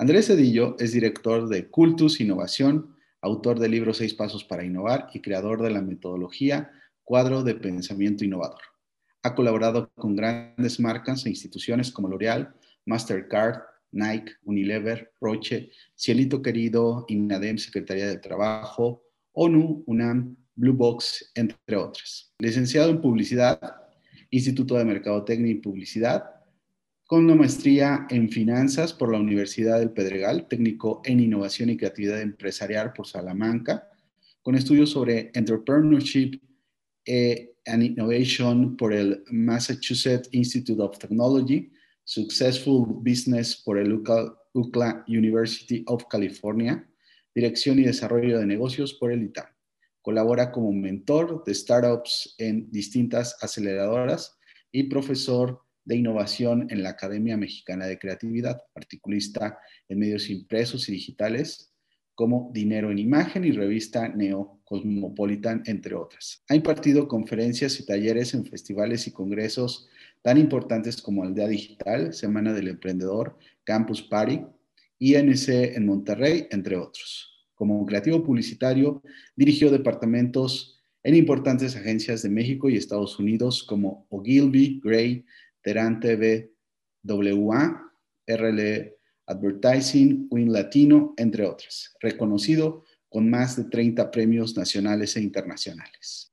Andrés Cedillo es director de Cultus Innovación, autor del libro Seis Pasos para Innovar y creador de la metodología Cuadro de Pensamiento Innovador. Ha colaborado con grandes marcas e instituciones como L'Oreal, Mastercard, Nike, Unilever, Roche, Cielito Querido, INADEM, Secretaría de Trabajo, ONU, UNAM, Blue Box, entre otras. Licenciado en Publicidad, Instituto de Mercadotecnia y Publicidad, con una maestría en finanzas por la Universidad del Pedregal, técnico en innovación y creatividad empresarial por Salamanca, con estudios sobre entrepreneurship eh, and innovation por el Massachusetts Institute of Technology, Successful Business por el UCLA University of California, Dirección y Desarrollo de Negocios por el ITAM. Colabora como mentor de startups en distintas aceleradoras y profesor de innovación en la Academia Mexicana de Creatividad, articulista en medios impresos y digitales como Dinero en Imagen y revista Neo Cosmopolitan, entre otras. Ha impartido conferencias y talleres en festivales y congresos tan importantes como Aldea Digital, Semana del Emprendedor, Campus Party, INC en Monterrey, entre otros. Como creativo publicitario, dirigió departamentos en importantes agencias de México y Estados Unidos como Ogilvy, Gray, Terán TV, WA, RLE Advertising, Win Latino, entre otras, reconocido con más de 30 premios nacionales e internacionales.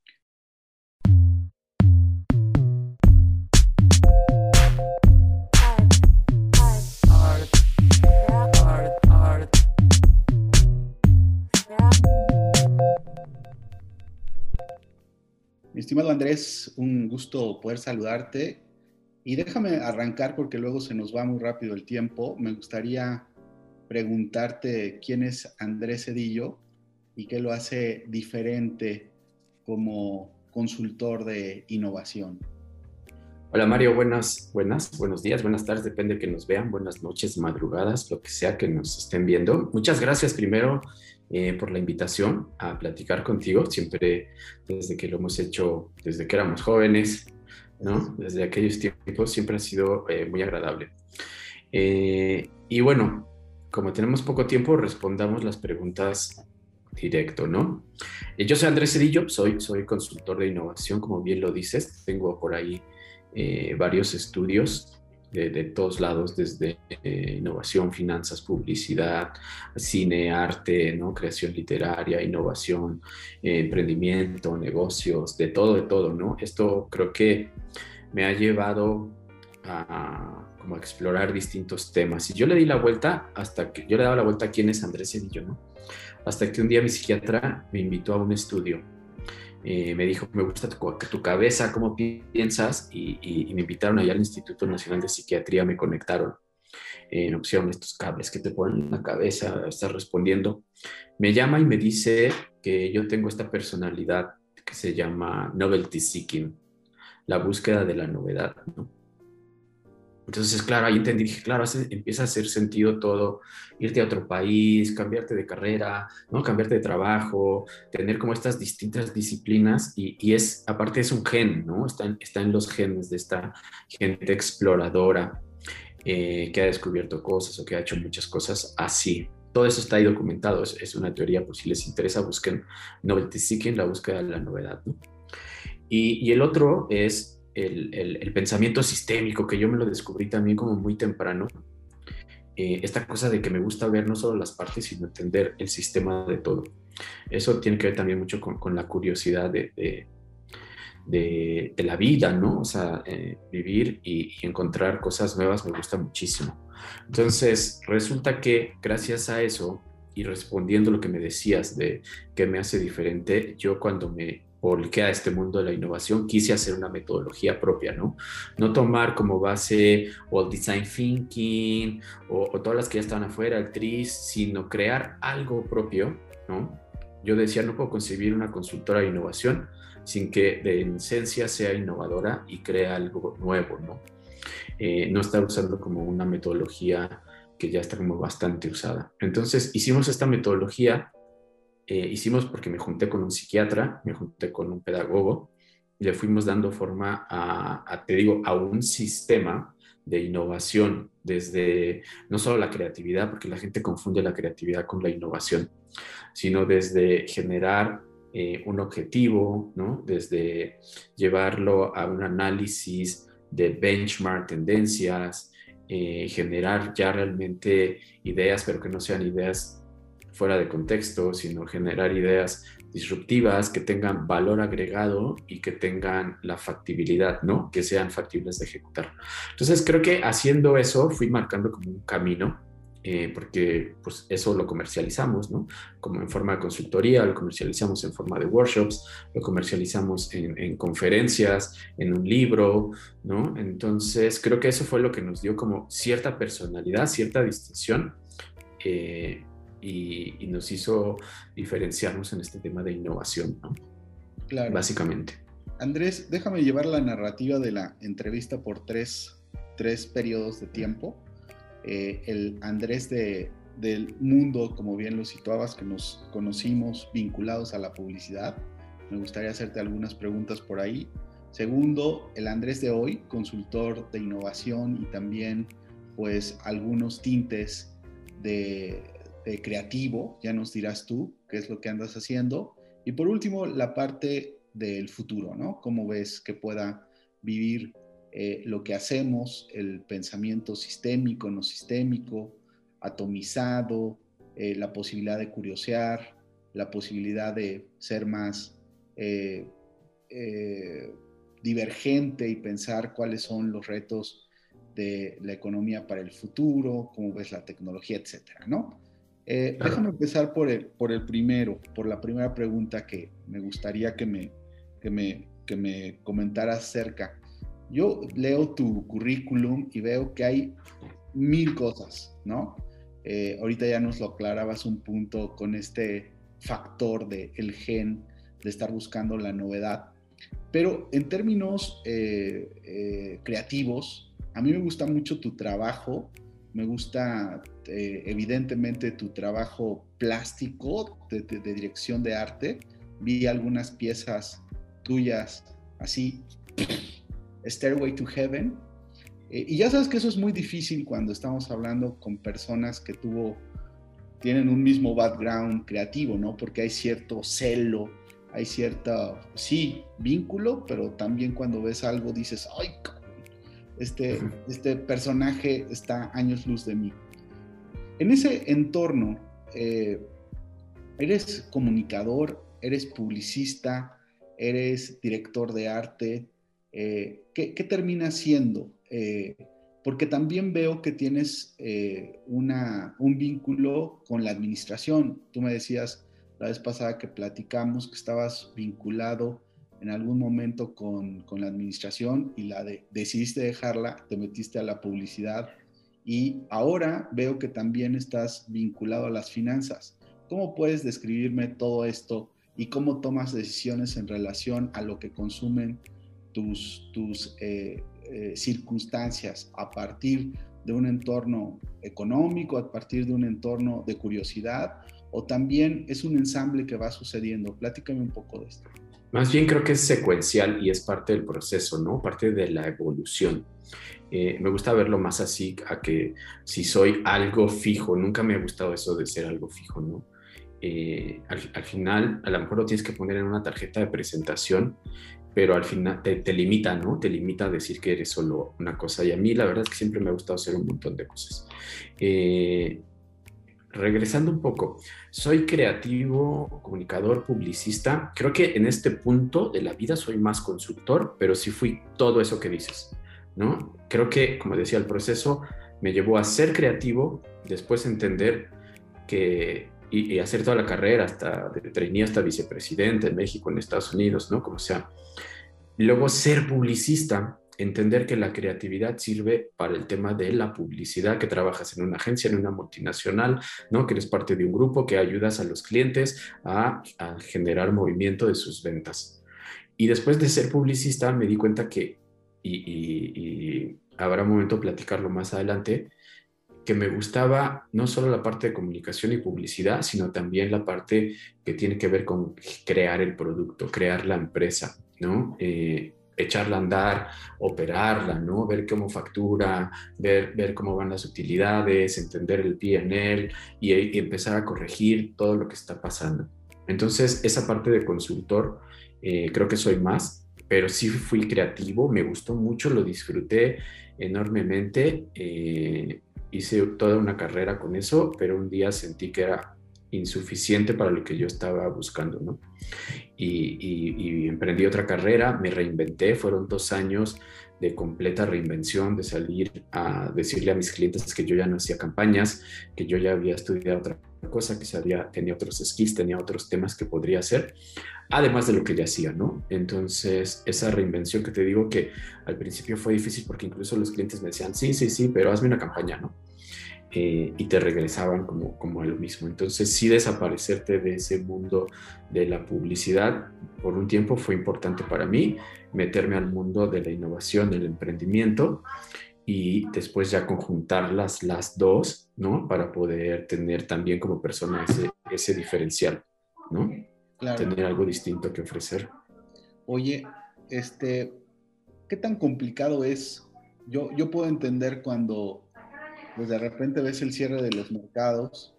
Mi estimado Andrés, un gusto poder saludarte y déjame arrancar porque luego se nos va muy rápido el tiempo. Me gustaría preguntarte quién es Andrés Cedillo y qué lo hace diferente como consultor de innovación. Hola Mario, buenas, buenas, buenos días, buenas tardes, depende de que nos vean, buenas noches, madrugadas, lo que sea que nos estén viendo. Muchas gracias primero eh, por la invitación a platicar contigo, siempre desde que lo hemos hecho, desde que éramos jóvenes, desde aquellos tiempos siempre ha sido eh, muy agradable. Eh, y bueno, como tenemos poco tiempo, respondamos las preguntas directo, ¿no? Eh, yo soy Andrés Cedillo, soy, soy consultor de innovación, como bien lo dices, tengo por ahí varios estudios de, todos lados, desde innovación, finanzas, publicidad, cine, arte, ¿no? creación literaria, innovación, emprendimiento, negocios, de todo, de todo, ¿no? Esto creo que me ha llevado a, como a explorar distintos temas. Y yo le di la vuelta hasta que, yo le daba la vuelta a quién es Andrés Cedillo, ¿no? Hasta que un día mi psiquiatra me invitó a un estudio eh, me dijo, me gusta tu, cabeza, cómo piensas, y, me invitaron allá al Instituto Nacional de Psiquiatría, me conectaron. en opción estos cables que te ponen en la cabeza, estás respondiendo. Me llama y me dice que yo tengo esta personalidad que se llama novelty seeking, la búsqueda de la novedad, ¿no? Entonces, claro, ahí entendí, dije, claro, empieza a hacer sentido todo, irte a otro país, cambiarte de carrera, ¿no? Cambiarte de trabajo, tener como estas distintas disciplinas y, es, aparte es un gen, ¿no? Está en, los genes de esta gente exploradora eh, que ha descubierto cosas o que ha hecho muchas cosas así. Todo eso está ahí documentado, es, una teoría, por si les interesa, busquen Novelty Seeking, la búsqueda de la novedad, ¿no? Y, y el otro es el, pensamiento sistémico, que yo me lo descubrí también como muy temprano, eh, esta cosa de que me gusta ver no solo las partes, sino entender el sistema de todo. Eso tiene que ver también mucho con, la curiosidad de, de, la vida, ¿no? O sea, eh, vivir y, y, encontrar cosas nuevas me gusta muchísimo. Entonces, resulta que gracias a eso, y respondiendo lo que me decías de qué me hace diferente, yo cuando me porque a este mundo de la innovación, quise hacer una metodología propia, ¿no? No tomar como base o el design thinking o, todas las que ya están afuera, actriz, sino crear algo propio, ¿no? Yo decía, no puedo concebir una consultora de innovación sin que de esencia sea innovadora y crea algo nuevo, ¿no? Eh, no estar usando como una metodología que ya está como bastante usada. Entonces hicimos esta metodología eh, hicimos porque me junté con un psiquiatra, me junté con un pedagogo, le fuimos dando forma a, te digo, a un sistema de innovación, desde no solo la creatividad, porque la gente confunde la creatividad con la innovación, sino desde generar eh, un objetivo, ¿no? desde llevarlo a un análisis de benchmark, tendencias, eh, generar ya realmente ideas, pero que no sean ideas fuera de contexto, sino generar ideas disruptivas que tengan valor agregado y que tengan la factibilidad, ¿no? Que sean factibles de ejecutar. Entonces creo que haciendo eso fui marcando como un camino, eh, porque pues eso lo comercializamos, ¿no? Como en forma de consultoría, lo comercializamos en forma de workshops, lo comercializamos en, conferencias, en un libro, ¿no? Entonces creo que eso fue lo que nos dio como cierta personalidad, cierta distinción. Eh, y, nos hizo diferenciarnos en este tema de innovación, ¿no? Claro. Básicamente. Andrés, déjame llevar la narrativa de la entrevista por tres, tres periodos de tiempo. Eh, el Andrés de, del mundo, como bien lo situabas, que nos conocimos vinculados a la publicidad. Me gustaría hacerte algunas preguntas por ahí. Segundo, el Andrés de hoy, consultor de innovación y también pues algunos tintes de eh, creativo, ya nos dirás tú qué es lo que andas haciendo. Y por último, la parte del futuro, ¿no? ¿Cómo ves que pueda vivir eh, lo que hacemos, el pensamiento sistémico, no sistémico, atomizado, eh, la posibilidad de curiosear, la posibilidad de ser más divergente y pensar cuáles son los retos de la economía para el futuro, cómo ves la tecnología, etcétera, ¿no? Eh, déjame empezar por el, por el primero, por la primera pregunta que me gustaría que me, que me, que me comentaras acerca. Yo leo tu currículum y veo que hay mil cosas, ¿no? Eh, ahorita ya nos lo aclarabas un punto con este factor del el gen de estar buscando la novedad. Pero en términos eh, creativos, a mí me gusta mucho tu trabajo me gusta eh, evidentemente tu trabajo plástico de, dirección de arte. Vi algunas piezas tuyas así, Stairway to Heaven. Eh, y ya sabes que eso es muy difícil cuando estamos hablando con personas que tuvo, tienen un mismo background creativo, ¿no? Porque hay cierto celo, hay cierta, sí, vínculo, pero también cuando ves algo dices, ay, este, este personaje está años luz de mí. En ese entorno, eh, eres comunicador, eres publicista, eres director de arte. Eh, ¿qué, termina siendo? Eh, porque también veo que tienes una, un vínculo con la administración. Tú me decías la vez pasada que platicamos que estabas vinculado en algún momento con, con la administración y la de, decidiste dejarla, te metiste a la publicidad y ahora veo que también estás vinculado a las finanzas. ¿Cómo puedes describirme todo esto y cómo tomas decisiones en relación a lo que consumen tus, tus eh, eh, circunstancias a partir de un entorno económico, a partir de un entorno de curiosidad o también es un ensamble que va sucediendo? Platícame un poco de esto. Más bien creo que es secuencial y es parte del proceso, ¿no? Parte de la evolución. Eh, me gusta verlo más así, a que si soy algo fijo, nunca me ha gustado eso de ser algo fijo, ¿no? Eh, al, final, a lo mejor lo tienes que poner en una tarjeta de presentación, pero al final te, te, limita, ¿no? Te limita a decir que eres solo una cosa. Y a mí la verdad es que siempre me ha gustado hacer un montón de cosas. Eh, regresando un poco, soy creativo, comunicador, publicista. Creo que en este punto de la vida soy más consultor, pero sí fui todo eso que dices, ¿no? Creo que, como decía, el proceso me llevó a ser creativo, después entender que y, hacer toda la carrera hasta de trainee hasta vicepresidente en México, en Estados Unidos, ¿no? Como sea. Luego ser publicista, entender que la creatividad sirve para el tema de la publicidad, que trabajas en una agencia, en una multinacional, ¿no? que eres parte de un grupo, que ayudas a los clientes a, generar movimiento de sus ventas. Y después de ser publicista me di cuenta que, y, habrá un momento platicarlo más adelante, que me gustaba no solo la parte de comunicación y publicidad, sino también la parte que tiene que ver con crear el producto, crear la empresa, ¿no? Eh, echarla a andar, operarla, ¿no? Ver cómo factura, ver, ver cómo van las utilidades, entender el PNL y, y empezar a corregir todo lo que está pasando. Entonces, esa parte de consultor, eh, creo que soy más, pero sí fui creativo, me gustó mucho, lo disfruté enormemente. Eh, hice toda una carrera con eso, pero un día sentí que era insuficiente para lo que yo estaba buscando, ¿no? Y, emprendí otra carrera, me reinventé, fueron dos años de completa reinvención, de salir a decirle a mis clientes que yo ya no hacía campañas, que yo ya había estudiado otra cosa, que sabía, tenía otros skills, tenía otros temas que podría hacer, además de lo que ya hacía, ¿no? Entonces, esa reinvención que te digo que al principio fue difícil porque incluso los clientes me decían, sí, sí, sí, pero hazme una campaña, ¿no? Eh, y te regresaban como, como a lo mismo. Entonces, sí desaparecerte de ese mundo de la publicidad por un tiempo fue importante para mí, meterme al mundo de la innovación, del emprendimiento y después ya conjuntar las, dos, ¿no? Para poder tener también como persona ese, ese diferencial, ¿no? Tener algo distinto que ofrecer. Oye, este, ¿qué tan complicado es? Yo, yo puedo entender cuando pues de repente ves el cierre de los mercados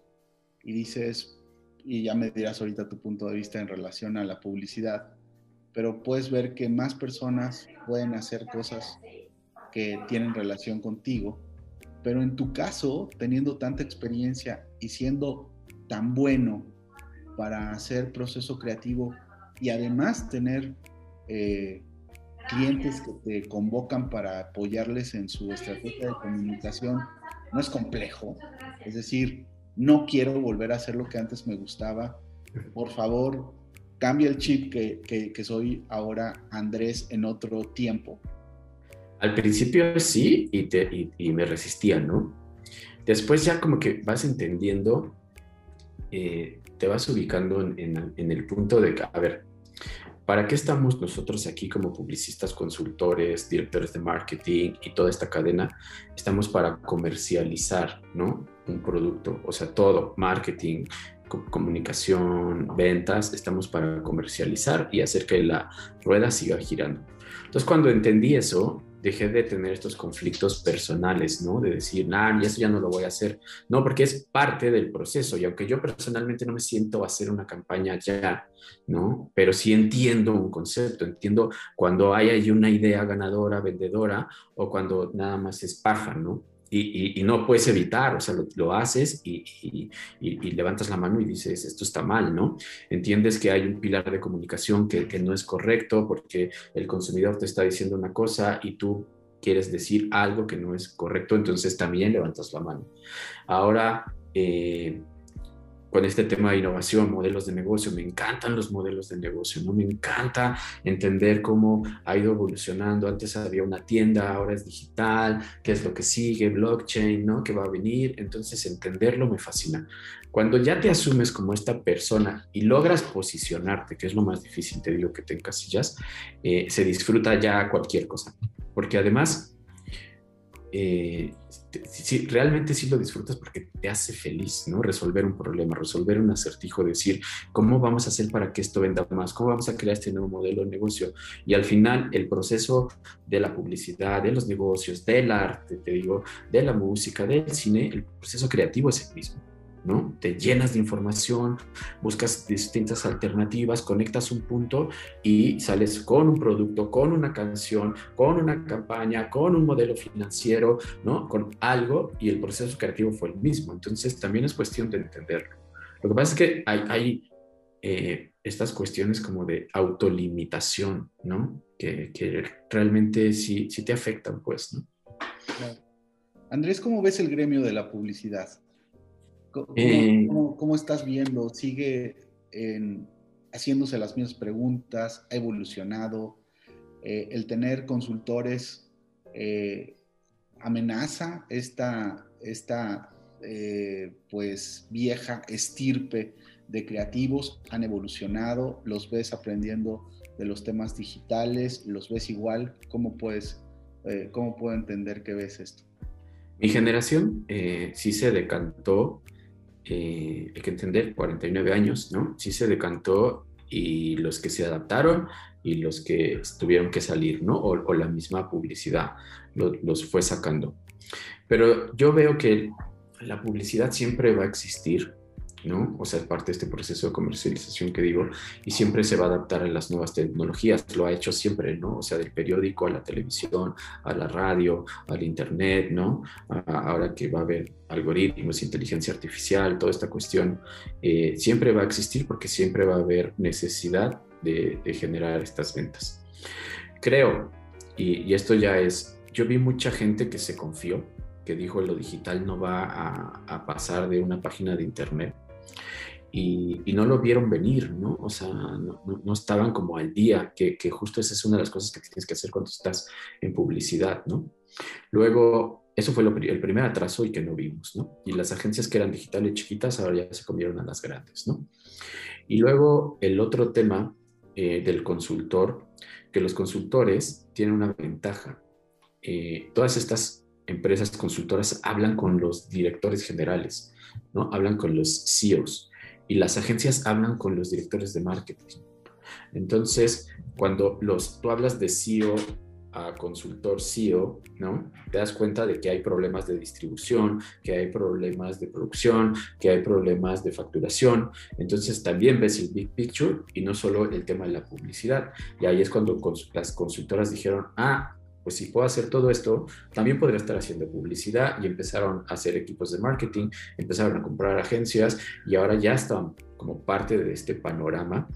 y dices, y ya me dirás ahorita tu punto de vista en relación a la publicidad, pero puedes ver que más personas pueden hacer cosas que tienen relación contigo, pero en tu caso, teniendo tanta experiencia y siendo tan bueno para hacer proceso creativo y además tener eh, clientes que te convocan para apoyarles en su estrategia de comunicación no es complejo. Es decir, no quiero volver a hacer lo que antes me gustaba. Por favor, cambia el chip que, soy ahora Andrés en otro tiempo. Al principio sí, y, te, me resistía, ¿no? Después ya como que vas entendiendo, eh, te vas ubicando en, en, el punto de que, a ver, ¿Para qué estamos nosotros aquí como publicistas, consultores, directores de marketing y toda esta cadena? Estamos para comercializar, ¿no? Un producto, o sea, todo, marketing, comunicación, ventas, estamos para comercializar y hacer que la rueda siga girando. Entonces, cuando entendí eso, dejé de tener estos conflictos personales, ¿no? De decir, nah, eso ya no lo voy a hacer. No, porque es parte del proceso. Y aunque yo personalmente no me siento a hacer una campaña ya, ¿no? Pero sí entiendo un concepto, entiendo cuando hay ahí una idea ganadora, vendedora, o cuando nada más es paja, ¿no? Y, no puedes evitar, o sea, lo, haces y, levantas la mano y dices, esto está mal, ¿no? Entiendes que hay un pilar de comunicación que, que, no es correcto porque el consumidor te está diciendo una cosa y tú quieres decir algo que no es correcto, entonces también levantas la mano. Ahora, eh, con este tema de innovación, modelos de negocio. Me encantan los modelos de negocio, ¿no? Me encanta entender cómo ha ido evolucionando. Antes había una tienda, ahora es digital, qué es lo que sigue, blockchain, ¿no? ¿Qué va a venir? Entonces, entenderlo me fascina. Cuando ya te asumes como esta persona y logras posicionarte, que es lo más difícil, te digo que te encasillas, eh, se disfruta ya cualquier cosa. Porque además, eh, si, realmente sí lo disfrutas porque te hace feliz, ¿no? Resolver un problema, resolver un acertijo, decir, ¿cómo vamos a hacer para que esto venda más? ¿Cómo vamos a crear este nuevo modelo de negocio? Y al final, el proceso de la publicidad, de los negocios, del arte, te digo, de la música, del cine, el proceso creativo es el mismo. ¿No? Te llenas de información, buscas distintas alternativas, conectas un punto y sales con un producto, con una canción, con una campaña, con un modelo financiero, ¿no? Con algo y el proceso creativo fue el mismo. Entonces también es cuestión de entenderlo. Lo que pasa es que hay, eh, estas cuestiones como de autolimitación, ¿no? Que, realmente sí, sí te afectan, pues, ¿no? Andrés, ¿cómo ves el gremio de la publicidad? Eh, ¿Cómo, estás viendo? ¿Sigue haciéndose las mismas preguntas? ¿Ha evolucionado? Eh, ¿El tener consultores eh, amenaza esta, esta pues vieja estirpe de creativos? ¿Han evolucionado? ¿Los ves aprendiendo de los temas digitales? ¿Los ves igual? ¿Cómo puedes, cómo puedo entender que ves esto? Mi generación sí se decantó eh, hay que entender, 49 años, ¿no? Sí se decantó y los que se adaptaron y los que tuvieron que salir, ¿no? O, la misma publicidad los fue sacando. Pero yo veo que la publicidad siempre va a existir, ¿no? O sea, parte de este proceso de comercialización que digo, y siempre se va a adaptar a las nuevas tecnologías, lo ha hecho siempre, ¿no? O sea, del periódico a la televisión, a la radio, al internet, ¿no? ahora que va a haber algoritmos, inteligencia artificial, toda esta cuestión, eh, siempre va a existir porque siempre va a haber necesidad de, generar estas ventas. Creo, y esto ya es, yo vi mucha gente que se confió, que dijo lo digital no va a, pasar de una página de internet. Y, no lo vieron venir, ¿no? O sea, no, estaban como al día, que, justo esa es una de las cosas que tienes que hacer cuando estás en publicidad, ¿no? Luego, eso fue el primer atraso y que no vimos, ¿no? Y las agencias que eran digitales chiquitas ahora ya se comieron a las grandes, ¿no? Y luego el otro tema eh, del consultor, que los consultores tienen una ventaja. Eh, todas estas empresas consultoras hablan con los directores generales, ¿no? Hablan con los CEOs y las agencias hablan con los directores de marketing. Entonces, cuando los, tú hablas de CEO a consultor CEO, ¿no? Te das cuenta de que hay problemas de distribución, que hay problemas de producción, que hay problemas de facturación. Entonces también ves el big picture y no solo el tema de la publicidad. Y ahí es cuando las consultoras dijeron, ah, pues si puedo hacer todo esto, también podría estar haciendo publicidad y empezaron a hacer equipos de marketing, empezaron a comprar agencias y ahora ya están como parte de este panorama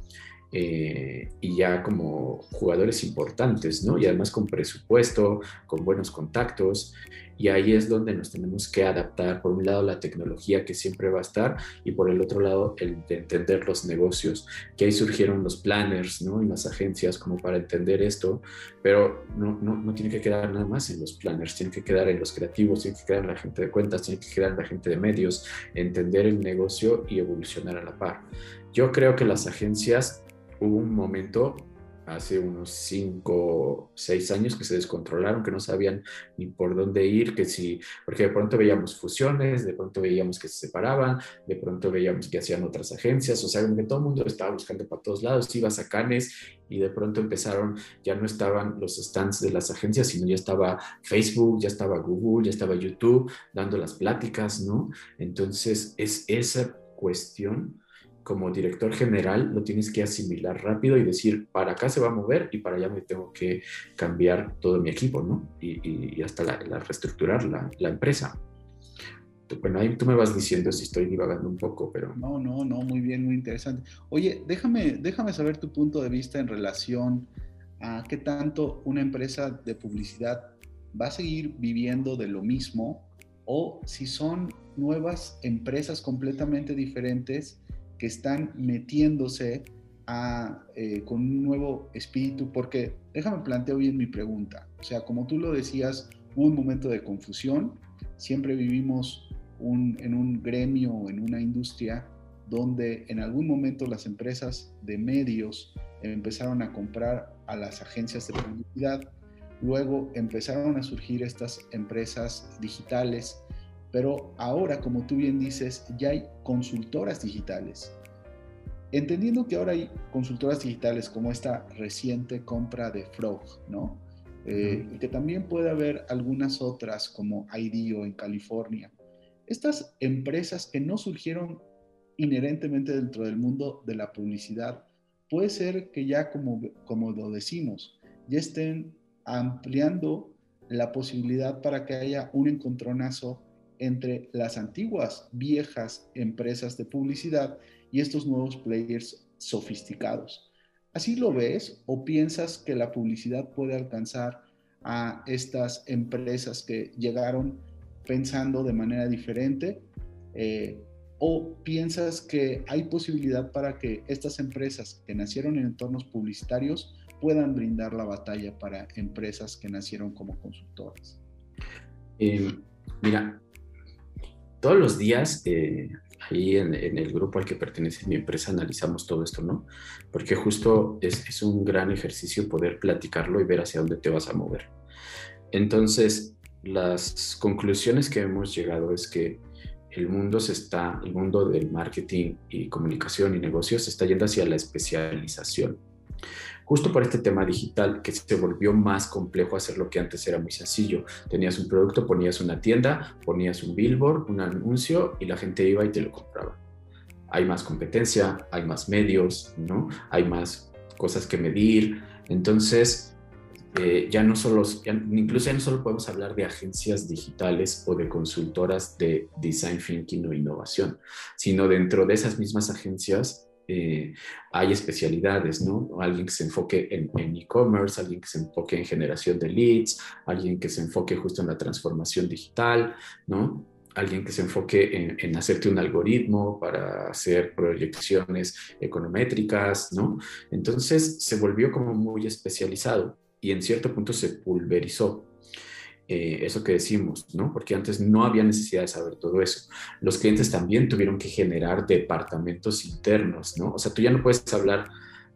eh, y ya como jugadores importantes, ¿no? Y además con presupuesto, con buenos contactos y ahí es donde nos tenemos que adaptar, por un lado la tecnología que siempre va a estar y por el otro lado el de entender los negocios, que ahí surgieron los planners ¿no? y las agencias como para entender esto, pero no, no, no tiene que quedar nada más en los planners, tiene que quedar en los creativos, tiene que quedar en la gente de cuentas, tiene que quedar en la gente de medios, entender el negocio y evolucionar a la par. Yo creo que las agencias hubo un momento hace unos 5, 6 años que se descontrolaron, que no sabían ni por dónde ir, que si, porque de pronto veíamos fusiones, de pronto veíamos que se separaban, de pronto veíamos que hacían otras agencias, o sea, que todo el mundo estaba buscando para todos lados, iba a Canes y de pronto empezaron, ya no estaban los stands de las agencias, sino ya estaba Facebook, ya estaba Google, ya estaba YouTube dando las pláticas, ¿no? Entonces, es esa cuestión como director general lo tienes que asimilar rápido y decir, para acá se va a mover y para allá me tengo que cambiar todo mi equipo, ¿no? Y, hasta la, reestructurar la, la, empresa. Bueno, ahí tú me vas diciendo si estoy divagando un poco, pero... No, no, no, muy bien, muy interesante. Oye, déjame, déjame saber tu punto de vista en relación a qué tanto una empresa de publicidad va a seguir viviendo de lo mismo o si son nuevas empresas completamente diferentes que están metiéndose eh, con un nuevo espíritu, porque déjame plantear bien mi pregunta. O sea, como tú lo decías, un momento de confusión, siempre vivimos en un gremio en una industria donde en algún momento las empresas de medios empezaron a comprar a las agencias de publicidad, luego empezaron a surgir estas empresas digitales pero ahora, como tú bien dices, ya hay consultoras digitales. Entendiendo que ahora hay consultoras digitales como esta reciente compra de Frog, ¿no? Eh, y que también puede haber algunas otras como IDEO en California. Estas empresas que no surgieron inherentemente dentro del mundo de la publicidad, puede ser que ya como, como lo decimos, ya estén ampliando la posibilidad para que haya un encontronazo entre las antiguas, viejas empresas de publicidad y estos nuevos players sofisticados. ¿Así lo ves o piensas que la publicidad puede alcanzar a estas empresas que llegaron pensando de manera diferente? Eh, ¿O piensas que hay posibilidad para que estas empresas que nacieron en entornos publicitarios puedan brindar la batalla para empresas que nacieron como consultoras? Eh, mira, todos los días eh, ahí en, el grupo al que pertenece mi empresa analizamos todo esto, ¿no? Porque justo es, un gran ejercicio poder platicarlo y ver hacia dónde te vas a mover. Entonces, las conclusiones que hemos llegado es que el mundo se está, el mundo del marketing y comunicación y negocios se está yendo hacia la especialización. Justo por este tema digital que se volvió más complejo hacer lo que antes era muy sencillo. Tenías un producto, ponías una tienda, ponías un billboard, un anuncio y la gente iba y te lo compraba. Hay más competencia, hay más medios, ¿no? Hay más cosas que medir. Entonces, eh, ya no solo, incluso ya no solo podemos hablar de agencias digitales o de consultoras de design thinking o innovación, sino dentro de esas mismas agencias eh, hay especialidades, ¿no? Alguien que se enfoque en e-commerce, alguien que se enfoque en generación de leads, alguien que se enfoque justo en la transformación digital, ¿no? Alguien que se enfoque en, en hacerte un algoritmo para hacer proyecciones econométricas, ¿no? Entonces se volvió como muy especializado y en cierto punto se pulverizó. Eh, eso que decimos, ¿no? Porque antes no había necesidad de saber todo eso. Los clientes también tuvieron que generar departamentos internos, ¿no? O sea, tú ya no puedes hablar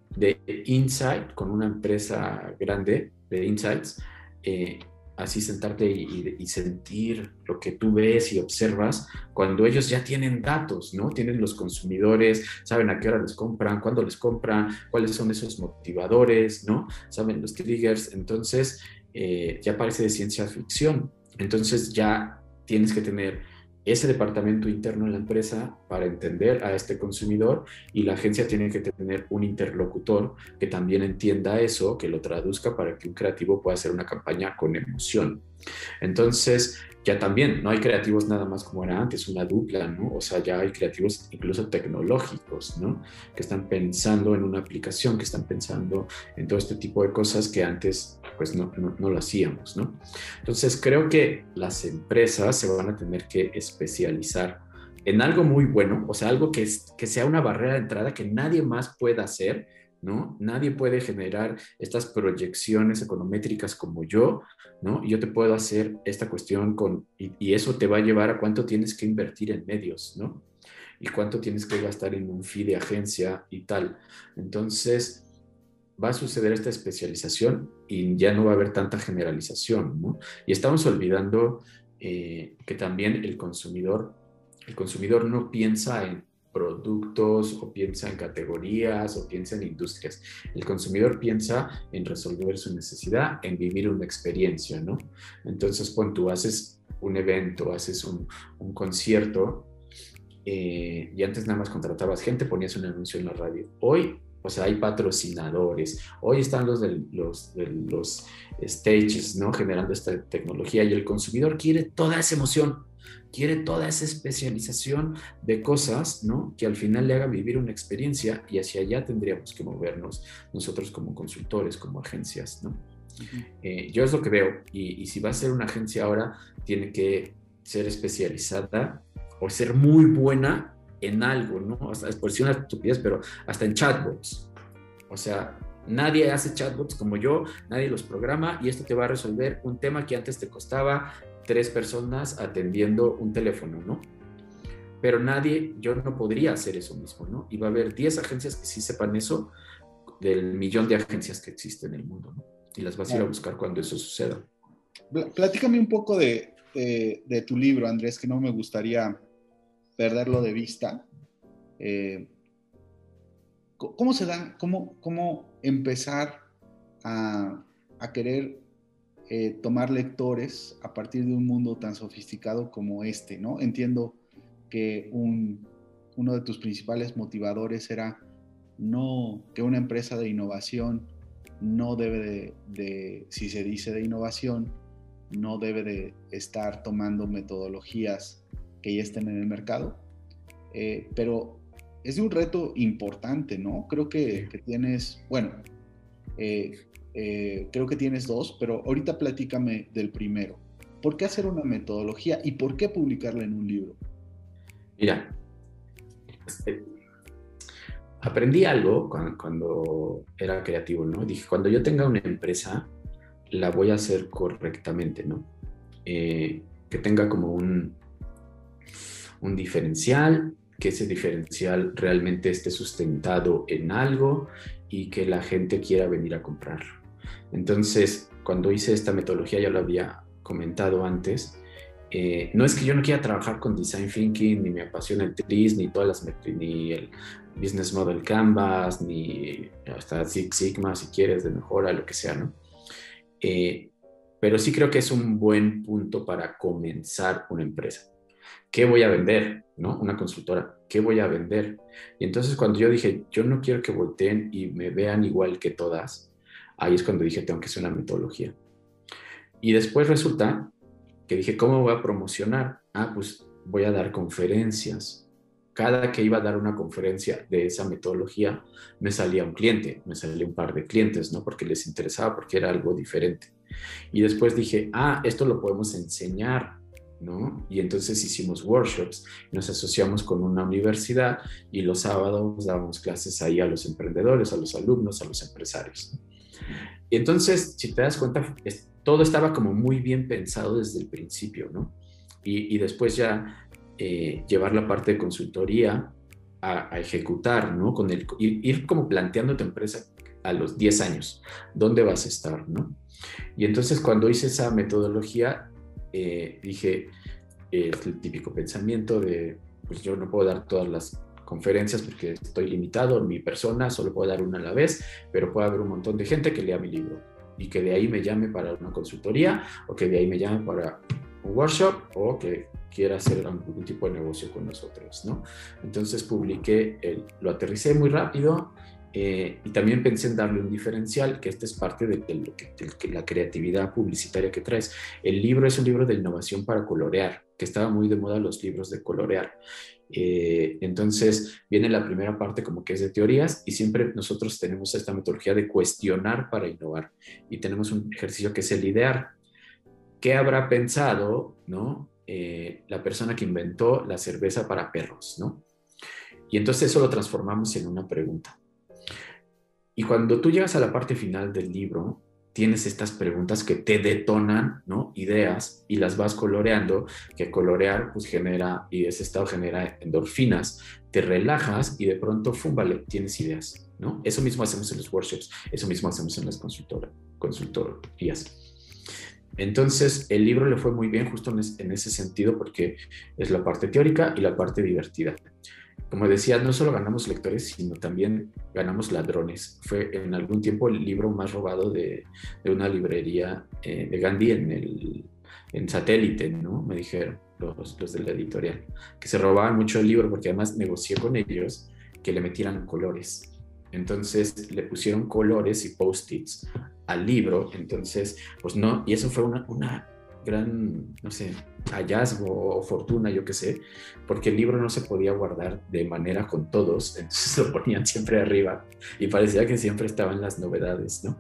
de insight con una empresa grande de insights eh, así sentarte y, sentir lo que tú ves y observas cuando ellos ya tienen datos, ¿no? Tienen los consumidores, saben a qué hora les compran, cuándo les compran, cuáles son esos motivadores, ¿no? Saben los triggers, entonces eh, ya parece de ciencia ficción. Entonces ya tienes que tener ese departamento interno en la empresa para entender a este consumidor y la agencia tiene que tener un interlocutor que también entienda eso, que lo traduzca para que un creativo pueda hacer una campaña con emoción. Entonces, ya también no hay creativos nada más como era antes, una dupla, ¿no? O sea, ya hay creativos incluso tecnológicos, ¿no? Que están pensando en una aplicación, que están pensando en todo este tipo de cosas que antes pues no, no, lo hacíamos, ¿no? Entonces creo que las empresas se van a tener que especializar en algo muy bueno, o sea, algo que, que sea una barrera de entrada que nadie más pueda hacer, ¿no? Nadie puede generar estas proyecciones econométricas como yo, ¿no? Yo te puedo hacer esta cuestión con, y, eso te va a llevar a cuánto tienes que invertir en medios, ¿no? Y cuánto tienes que gastar en un fee de agencia y tal. Entonces, va a suceder esta especialización y ya no va a haber tanta generalización, ¿no? Y estamos olvidando eh, que también el consumidor, el consumidor no piensa en productos o piensa en categorías o piensa en industrias. El consumidor piensa en resolver su necesidad, en vivir una experiencia, ¿no? Entonces, cuando haces un evento, haces un, concierto, eh, y antes nada más contratabas gente, ponías un anuncio en la radio. Hoy, o sea, hay patrocinadores. Hoy están los de los, de los stages, ¿no? Generando esta tecnología y el consumidor quiere toda esa emoción quiere toda esa especialización de cosas, ¿no? Que al final le haga vivir una experiencia y hacia allá tendríamos que movernos nosotros como consultores, como agencias, ¿no? Eh, yo es lo que veo y, si va a ser una agencia ahora, tiene que ser especializada o ser muy buena en algo, ¿no? O sea, es por si una estupidez, pero hasta en chatbots. O sea, nadie hace chatbots como yo, nadie los programa y esto te va a resolver un tema que antes te costaba tres personas atendiendo un teléfono, ¿no? Pero nadie, yo no podría hacer eso mismo, ¿no? Y va a haber 10 agencias que sí sepan eso del millón de agencias que existen en el mundo, ¿no? Y las vas a ir a buscar cuando eso suceda. Platícame un poco de, tu libro, Andrés, que no me gustaría perderlo de vista. Eh, ¿Cómo se dan, cómo, cómo empezar a, a querer eh, tomar lectores a partir de un mundo tan sofisticado como este, ¿no? Entiendo que uno de tus principales motivadores era no que una empresa de innovación no debe de, si se dice de innovación, no debe de estar tomando metodologías que ya estén en el mercado, eh, pero es de un reto importante, ¿no? Creo que, tienes, bueno, eh, eh, creo que tienes dos, pero ahorita platícame del primero. ¿Por qué hacer una metodología y por qué publicarla en un libro? Mira, este, aprendí algo cuando, era creativo, ¿no? Dije, cuando yo tenga una empresa, la voy a hacer correctamente, ¿no? Eh, que tenga como un, un diferencial, que ese diferencial realmente esté sustentado en algo y que la gente quiera venir a comprarlo. Entonces, cuando hice esta metodología, ya lo había comentado antes, eh, no es que yo no quiera trabajar con design thinking, ni me apasiona el TRIS, ni todas las, ni el business model canvas, ni hasta Six Sigma, si quieres, de mejora, lo que sea, ¿no? Eh, pero sí creo que es un buen punto para comenzar una empresa. ¿Qué voy a vender? ¿No? Una consultora. ¿Qué voy a vender? Y entonces cuando yo dije, yo no quiero que volteen y me vean igual que todas, ahí es cuando dije, tengo que hacer una metodología. Y después resulta que dije, ¿cómo voy a promocionar? Ah, pues voy a dar conferencias. Cada que iba a dar una conferencia de esa metodología, me salía un cliente, me salía un par de clientes, ¿no? Porque les interesaba, porque era algo diferente. Y después dije, ah, esto lo podemos enseñar, ¿no? Y entonces hicimos workshops, nos asociamos con una universidad y los sábados dábamos clases ahí a los emprendedores, a los alumnos, a los empresarios. Y entonces, si te das cuenta, todo estaba como muy bien pensado desde el principio, ¿no? Y, después ya eh, llevar la parte de consultoría a, ejecutar, ¿no? Con el, ir, ir, como planteando tu empresa a los 10 años, ¿dónde vas a estar, ¿no? Y entonces cuando hice esa metodología, eh, dije, es el típico pensamiento de, pues yo no puedo dar todas las conferencias porque estoy limitado, mi persona solo puedo dar una a la vez, pero puede haber un montón de gente que lea mi libro y que de ahí me llame para una consultoría o que de ahí me llame para un workshop o que quiera hacer algún tipo de negocio con nosotros, ¿no? Entonces publiqué, el, lo aterricé muy rápido eh, y también pensé en darle un diferencial, que este es parte de, lo que, la creatividad publicitaria que traes. El libro es un libro de innovación para colorear, que estaba muy de moda los libros de colorear. Eh, entonces viene la primera parte como que es de teorías y siempre nosotros tenemos esta metodología de cuestionar para innovar y tenemos un ejercicio que es el idear. ¿Qué habrá pensado ¿no? Eh, la persona que inventó la cerveza para perros? ¿no? Y entonces eso lo transformamos en una pregunta. Y cuando tú llegas a la parte final del libro, tienes estas preguntas que te detonan, ¿no? Ideas y las vas coloreando, que colorear pues genera, y ese estado genera endorfinas, te relajas y de pronto, fum, vale, tienes ideas, ¿no? Eso mismo hacemos en los workshops, eso mismo hacemos en las consultoras, consultorías. Entonces, el libro le fue muy bien justo en ese sentido porque es la parte teórica y la parte divertida como decía, no solo ganamos lectores, sino también ganamos ladrones. Fue en algún tiempo el libro más robado de, una librería eh, de Gandhi en, el, en satélite, ¿no? Me dijeron los, los de la editorial, que se robaban mucho el libro porque además negocié con ellos que le metieran colores. Entonces le pusieron colores y post-its al libro, entonces, pues no, y eso fue una, una gran, no sé, hallazgo o fortuna, yo qué sé, porque el libro no se podía guardar de manera con todos, entonces lo ponían siempre arriba y parecía que siempre estaban las novedades, ¿no?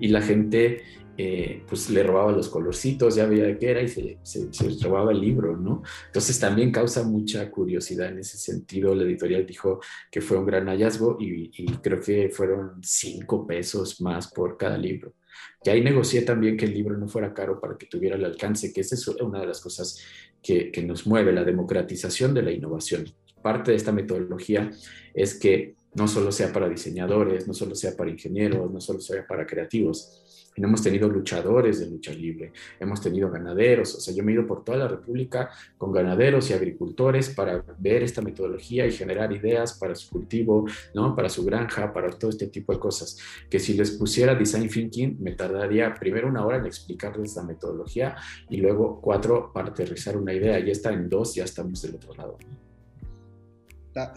Y la gente eh, pues le robaba los colorcitos, ya veía qué era y se, se, robaba el libro, ¿no? Entonces también causa mucha curiosidad en ese sentido. La editorial dijo que fue un gran hallazgo y, y creo que fueron cinco pesos más por cada libro. Que ahí negocié también que el libro no fuera caro para que tuviera el alcance, que esa es una de las cosas que, que nos mueve, la democratización de la innovación. Parte de esta metodología es que no solo sea para diseñadores, no solo sea para ingenieros, no solo sea para creativos, hemos tenido luchadores de lucha libre, hemos tenido ganaderos, o sea, yo me he ido por toda la República con ganaderos y agricultores para ver esta metodología y generar ideas para su cultivo, ¿no? Para su granja, para todo este tipo de cosas. Que si les pusiera design thinking, me tardaría primero una hora en explicarles la metodología y luego cuatro para aterrizar una idea. Ya está en dos, ya estamos del otro lado.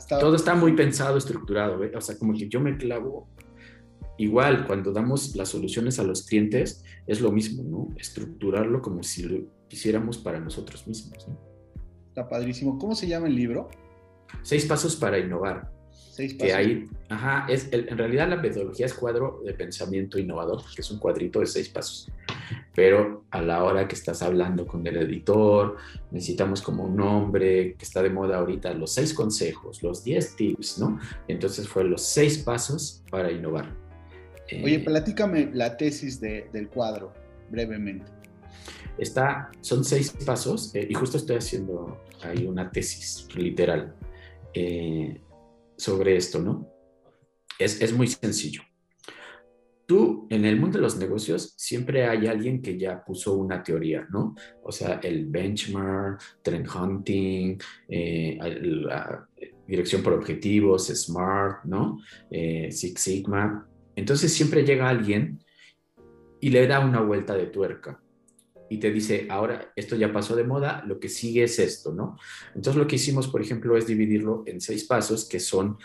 Todo está muy pensado, estructurado, ¿eh? o sea, como que yo me clavo igual cuando damos las soluciones a los clientes es lo mismo, ¿no? Estructurarlo como si lo quisiéramos para nosotros mismos. ¿no? Está padrísimo. ¿Cómo se llama el libro? Seis pasos para innovar. Seis pasos. Que ahí, ajá, es, en realidad la metodología es cuadro de pensamiento innovador, que es un cuadrito de seis pasos. Pero a la hora que estás hablando con el editor, necesitamos como un nombre que está de moda ahorita, los seis consejos, los diez tips, ¿no? Entonces fue los seis pasos para innovar. Oye, eh, platícame la tesis del cuadro, brevemente. Está, son seis pasos eh, y justo estoy haciendo ahí una tesis literal eh, sobre esto, ¿no? Es, es muy sencillo. tú en el mundo de los negocios siempre hay alguien que ya puso una teoría, ¿no? O sea, el benchmark, trend hunting, eh, la dirección por objetivos, SMART, ¿no? Eh, Six Sigma. Entonces siempre llega alguien y le da una vuelta de tuerca y te dice, ahora esto ya pasó de moda, lo que sigue es esto, ¿no? Entonces lo que hicimos, por ejemplo, es dividirlo en seis pasos que son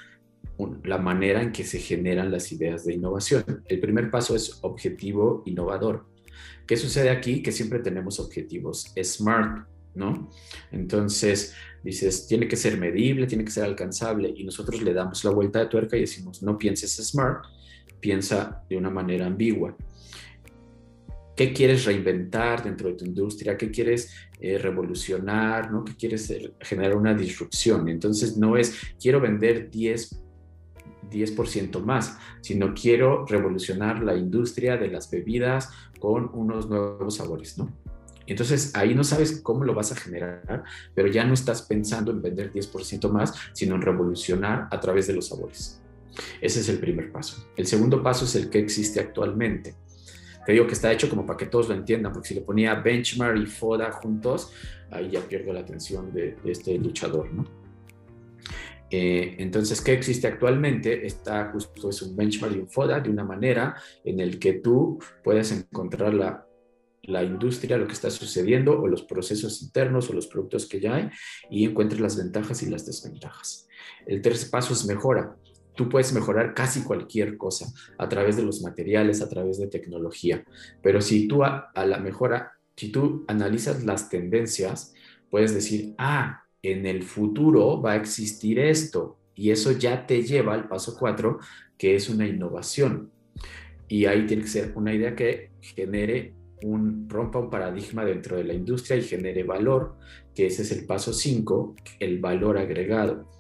la manera en que se generan las ideas de innovación. El primer paso es objetivo innovador. ¿Qué sucede aquí? Que siempre tenemos objetivos SMART, ¿no? Entonces, dices, tiene que ser medible, tiene que ser alcanzable y nosotros le damos la vuelta de tuerca y decimos, no pienses SMART, piensa de una manera ambigua. ¿Qué quieres reinventar dentro de tu industria? ¿Qué quieres eh, revolucionar? ¿no? ¿Qué quieres generar una disrupción? Entonces no es quiero vender 10 10% más, sino quiero revolucionar la industria de las bebidas con unos nuevos sabores, ¿no? Entonces ahí no sabes cómo lo vas a generar, pero ya no estás pensando en vender 10% más, sino en revolucionar a través de los sabores. Ese es el primer paso. El segundo paso es el que existe actualmente. Te digo que está hecho como para que todos lo entiendan, porque si le ponía benchmark y FODA juntos, ahí ya pierdo la atención de, este luchador, ¿no? Eh, entonces, ¿qué existe actualmente? Está justo es un benchmark y un FODA de una manera en el que tú puedes encontrar la, la industria, lo que está sucediendo o los procesos internos o los productos que ya hay y encuentres las ventajas y las desventajas. El tercer paso es mejora. Tú puedes mejorar casi cualquier cosa a través de los materiales, a través de tecnología, pero si tú a, la mejora, si tú analizas las tendencias, puedes decir, ah, en el futuro va a existir esto y eso ya te lleva al paso cuatro, que es una innovación. Y ahí tiene que ser una idea que genere un, rompa un paradigma dentro de la industria y genere valor, que ese es el paso 5, el valor agregado.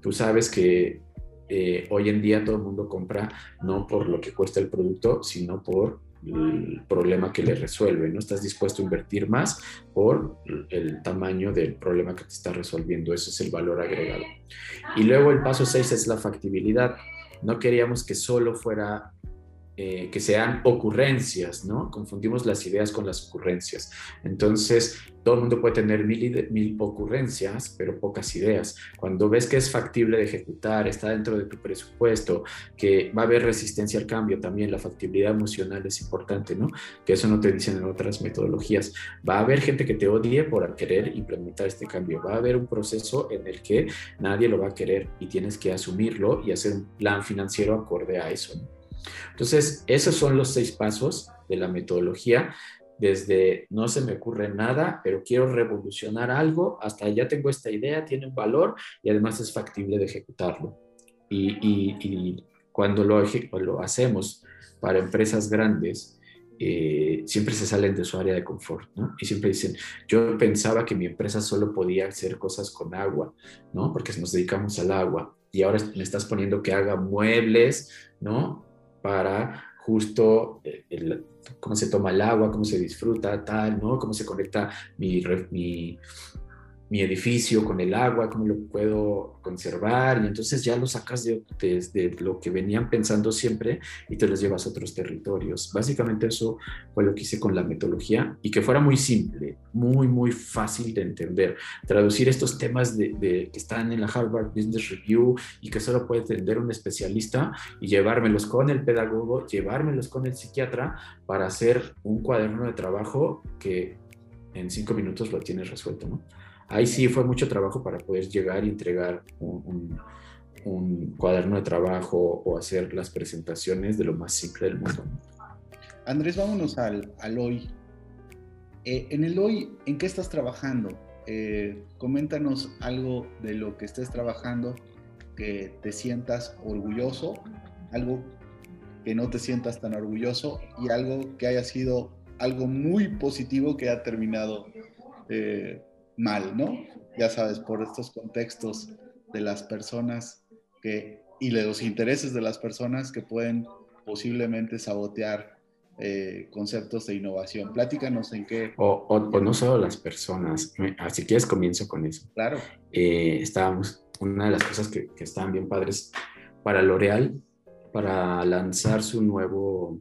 Tú sabes que eh, hoy en día todo el mundo compra no por lo que cuesta el producto, sino por el problema que le resuelve, ¿no? Estás dispuesto a invertir más por el tamaño del problema que te está resolviendo, eso es el valor agregado. Y luego el paso 6 es la factibilidad. No queríamos que solo fuera eh, que sean ocurrencias, ¿no? Confundimos las ideas con las ocurrencias. Entonces, todo el mundo puede tener mil, mil ocurrencias, pero pocas ideas. Cuando ves que es factible de ejecutar, está dentro de tu presupuesto, que va a haber resistencia al cambio también, la factibilidad emocional es importante, ¿no? Que eso no te dicen en otras metodologías. Va a haber gente que te odie por querer implementar este cambio. Va a haber un proceso en el que nadie lo va a querer y tienes que asumirlo y hacer un plan financiero acorde a eso. ¿no? Entonces, esos son los seis pasos de la metodología, desde no se me ocurre nada, pero quiero revolucionar algo, hasta ya tengo esta idea, tiene un valor y además es factible de ejecutarlo. Y, cuando lo, lo, hacemos para empresas grandes, eh, siempre se salen de su área de confort, ¿no? Y siempre dicen, yo pensaba que mi empresa solo podía hacer cosas con agua, ¿no? Porque nos dedicamos al agua y ahora me estás poniendo que haga muebles, ¿no? Para justo eh, cómo se toma el agua, cómo se disfruta, tal, ¿no? Cómo se conecta mi, mi, mi edificio con el agua, cómo lo puedo conservar, y entonces ya lo sacas de, lo que venían pensando siempre y te los llevas a otros territorios. Básicamente eso fue lo que hice con la metodología y que fuera muy simple, muy, muy fácil de entender. Traducir estos temas de, que están en la Harvard Business Review y que solo puede entender un especialista y llevármelos con el pedagogo, llevármelos con el psiquiatra para hacer un cuaderno de trabajo que en cinco minutos lo tienes resuelto, ¿no? Ahí sí fue mucho trabajo para poder llegar y entregar un, cuaderno de trabajo o hacer las presentaciones de lo más simple del mundo. Andrés, vámonos al, hoy. Eh, en el hoy, ¿en qué estás trabajando? Eh, coméntanos algo de lo que estés trabajando que te sientas orgulloso, algo que no te sientas tan orgulloso y algo que haya sido algo muy positivo que ha terminado eh, mal, ¿no? Ya sabes, por estos contextos de las personas que, y de los intereses de las personas que pueden posiblemente sabotear eh, conceptos de innovación. Pláticanos en qué... O, no solo las personas, así que es comienzo con eso. Claro. Eh, estábamos, una de las cosas que, que estaban bien padres para L'Oreal, para lanzar su nuevo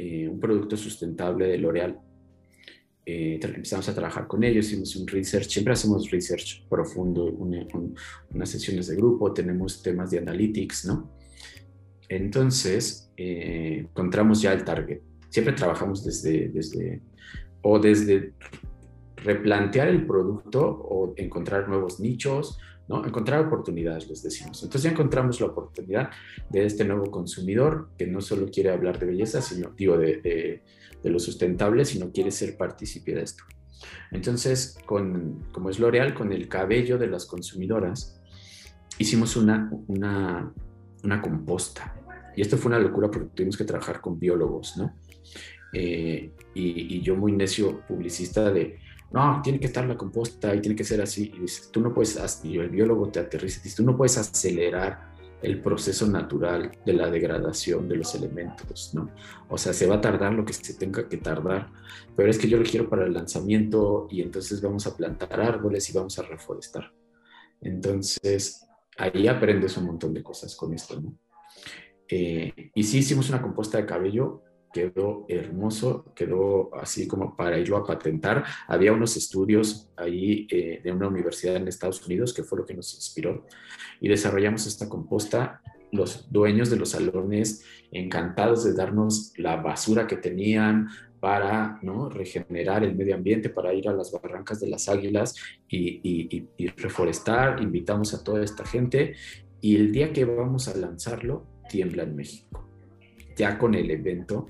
eh, un producto sustentable de L'Oreal. Eh, empezamos a trabajar con ellos, hicimos un research, siempre hacemos research profundo, unas sesiones de grupo, tenemos temas de analytics, ¿no? Entonces, eh, encontramos ya el target. Siempre trabajamos desde, desde, o desde replantear el producto o encontrar nuevos nichos, ¿no? Encontrar oportunidades, les decimos. Entonces ya encontramos la oportunidad de este nuevo consumidor que no solo quiere hablar de belleza, sino, digo, de, de, de lo sustentable, sino quiere ser partícipe de esto. Entonces, con, como es L'Oreal, con el cabello de las consumidoras, hicimos una, una, una composta. Y esto fue una locura porque tuvimos que trabajar con biólogos, ¿no? Eh, y, y, yo muy necio publicista de, no, tiene que estar la composta y tiene que ser así. Y tú no puedes, y el biólogo te aterriza, dice, tú no puedes acelerar el proceso natural de la degradación de los elementos, ¿no? O sea, se va a tardar lo que se tenga que tardar, pero es que yo lo quiero para el lanzamiento y entonces vamos a plantar árboles y vamos a reforestar. Entonces, ahí aprendes un montón de cosas con esto, ¿no? Eh, y sí hicimos una composta de cabello quedó hermoso, quedó así como para irlo a patentar. Había unos estudios ahí eh, de una universidad en Estados Unidos que fue lo que nos inspiró y desarrollamos esta composta. Los dueños de los salones encantados de darnos la basura que tenían para ¿no? regenerar el medio ambiente, para ir a las barrancas de las águilas y, y, y reforestar. Invitamos a toda esta gente y el día que vamos a lanzarlo, tiembla en México ya con el evento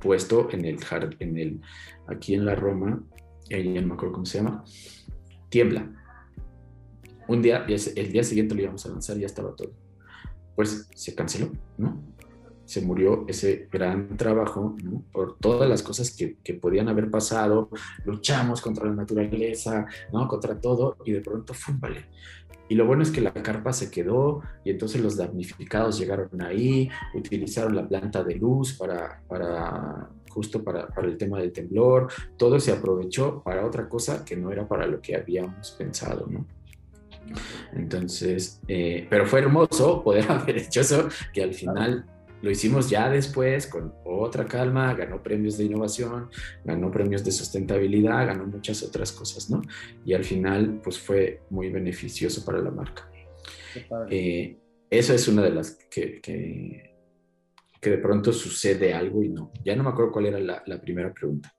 puesto en el, en el aquí en la Roma, ya no me acuerdo cómo se llama, tiembla. Un día, el día siguiente lo íbamos a lanzar y ya estaba todo. Pues se canceló, ¿no? Se murió ese gran trabajo por todas las cosas que, que, podían haber pasado. Luchamos contra la naturaleza, ¿no? Contra todo y de pronto, ¡fum! Y lo bueno es que la carpa se quedó y entonces los damnificados llegaron ahí, utilizaron la planta de luz para, para justo para, para, el tema del temblor, todo se aprovechó para otra cosa que no era para lo que habíamos pensado, ¿no? Entonces, eh, pero fue hermoso poder haber hecho eso, que al final lo hicimos ya después con otra calma, ganó premios de innovación, ganó premios de sustentabilidad, ganó muchas otras cosas, ¿no? Y al final, pues fue muy beneficioso para la marca. Eh, eso es una de las que, que, que, de pronto sucede algo y no. Ya no me acuerdo cuál era la, la primera pregunta.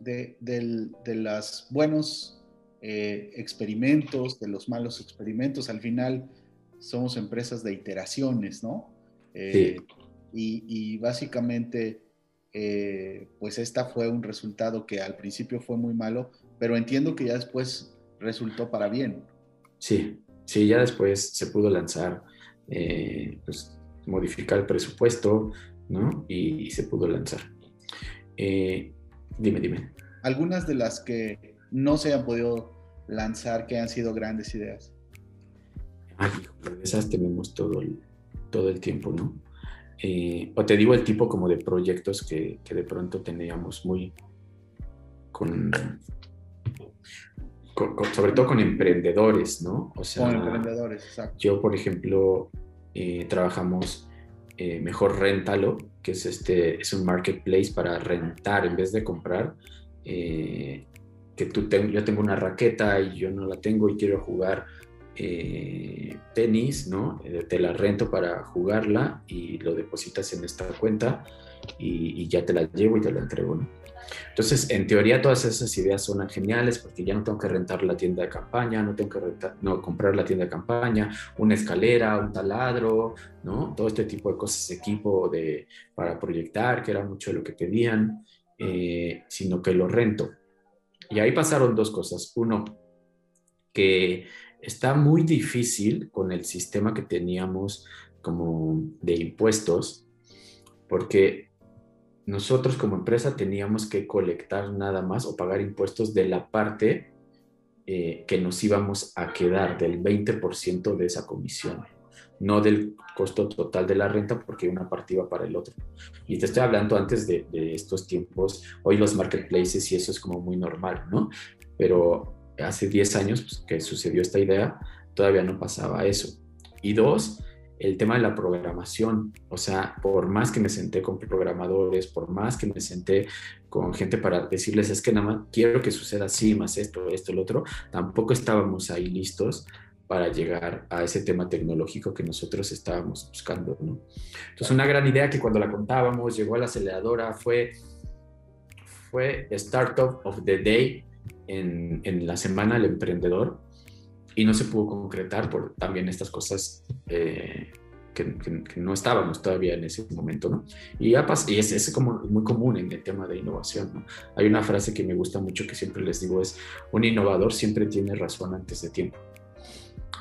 De, de, de los buenos eh, experimentos, de los malos experimentos, al final somos empresas de iteraciones, ¿no? Eh, sí y, básicamente eh, pues esta fue un resultado que al principio fue muy malo, pero entiendo que ya después resultó para bien. Sí, sí, ya después se pudo lanzar, eh, pues modificar el presupuesto, ¿no? Y, se pudo lanzar. Eh, dime, dime. Algunas de las que no se han podido lanzar, que han sido grandes ideas. Ay, esas tenemos todo todo el tiempo, ¿no? Eh, o te digo el tipo como de proyectos que, que de pronto teníamos muy con, sobre todo con emprendedores, ¿no? O sea, con emprendedores, exacto. Yo, por ejemplo, eh, trabajamos eh, Mejor Rentalo, que es, este, es un marketplace para rentar en vez de comprar. que tú yo tengo una raqueta y yo no la tengo y quiero jugar eh, tenis, ¿no? Eh, te la rento para jugarla y lo depositas en esta cuenta y, ya te la llevo y te la entrego, ¿no? Entonces, en teoría, todas esas ideas son geniales porque ya no tengo que rentar la tienda de campaña, no tengo que rentar, no, comprar la tienda de campaña, una escalera, un taladro, ¿no? Todo este tipo de cosas, equipo de, para proyectar, que era mucho lo que pedían, eh, sino que lo rento. Y ahí pasaron dos cosas. Uno, que está muy difícil con el sistema que teníamos como de impuestos, porque nosotros como empresa teníamos que colectar nada más o pagar impuestos de la parte eh, que nos íbamos a quedar, del 20% de esa comisión, no del costo total de la renta, porque una parte iba para el otro. Y te estoy hablando antes de, de estos tiempos, hoy los marketplaces y eso es como muy normal, ¿no? Pero hace 10 años pues, que sucedió esta idea, todavía no pasaba eso. Y dos, el tema de la programación. O sea, por más que me senté con programadores, por más que me senté con gente para decirles, es que nada más quiero que suceda así, más esto, esto, el otro, tampoco estábamos ahí listos para llegar a ese tema tecnológico que nosotros estábamos buscando. ¿no? Entonces, una gran idea que cuando la contábamos, llegó a la aceleradora, fue, fue Startup of the Day en, en la semana del emprendedor y no se pudo concretar por también estas cosas eh, que, no estábamos todavía en ese momento, ¿no? Y, ya y es, es, como muy común en el tema de innovación, ¿no? Hay una frase que me gusta mucho que siempre les digo es, un innovador siempre tiene razón antes de tiempo.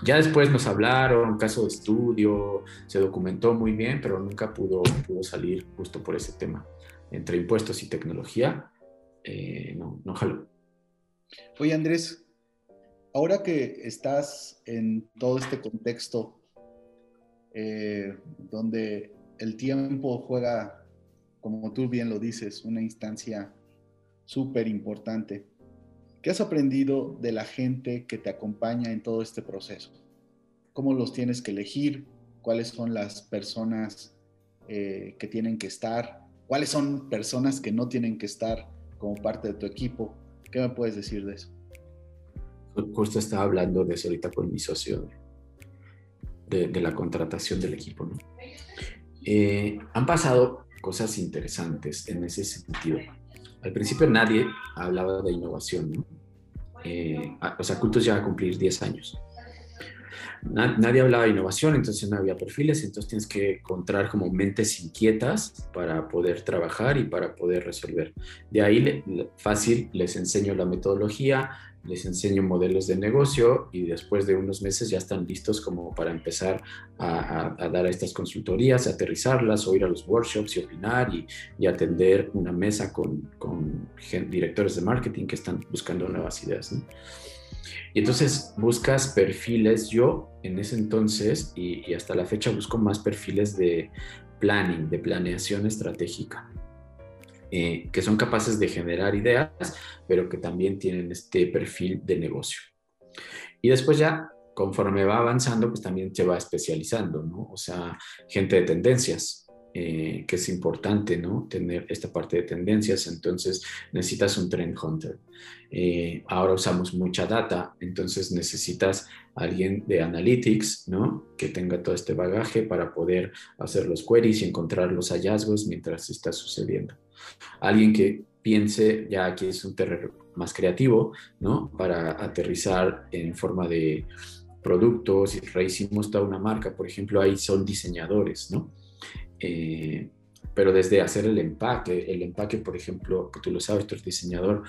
Ya después nos hablaron, caso de estudio, se documentó muy bien, pero nunca pudo, pudo salir justo por ese tema. Entre impuestos y tecnología, eh, no, no jaló. Oye Andrés, ahora que estás en todo este contexto eh, donde el tiempo juega, como tú bien lo dices, una instancia súper importante, ¿qué has aprendido de la gente que te acompaña en todo este proceso? ¿Cómo los tienes que elegir? ¿Cuáles son las personas eh, que tienen que estar? ¿Cuáles son personas que no tienen que estar como parte de tu equipo? ¿Qué me puedes decir de eso? justo estaba hablando de eso ahorita con mi socio de, la contratación del equipo. Eh, han pasado cosas interesantes en ese sentido. Al principio nadie hablaba de innovación, ¿no? Eh, o sea, Cultos ya va a cumplir 10 años. Nadie hablaba de innovación, entonces no había perfiles, entonces tienes que encontrar como mentes inquietas para poder trabajar y para poder resolver. De ahí fácil les enseño la metodología, les enseño modelos de negocio y después de unos meses ya están listos como para empezar a, dar a estas consultorías, aterrizarlas o ir a los workshops y opinar y, atender una mesa con, directores de marketing que están buscando nuevas ideas. Y entonces buscas perfiles, yo en ese entonces y hasta la fecha busco más perfiles de planning, de planeación estratégica. Eh, que son capaces de generar ideas, pero que también tienen este perfil de negocio. Y después ya, conforme va avanzando, pues también se va especializando, ¿no? O sea, gente de tendencias, eh, que es importante, ¿no? Tener esta parte de tendencias, entonces necesitas un trend hunter. Eh, ahora usamos mucha data, entonces necesitas alguien de analytics, ¿no? Que tenga todo este bagaje para poder hacer los queries y encontrar los hallazgos mientras está sucediendo. Alguien que piense, ya aquí es un terreno más creativo, ¿no? Para aterrizar en forma de productos y rehicimos toda una marca, por ejemplo, ahí son diseñadores, ¿no? Eh, pero desde hacer el empaque, el empaque, por ejemplo, tú lo sabes, tú eres diseñador,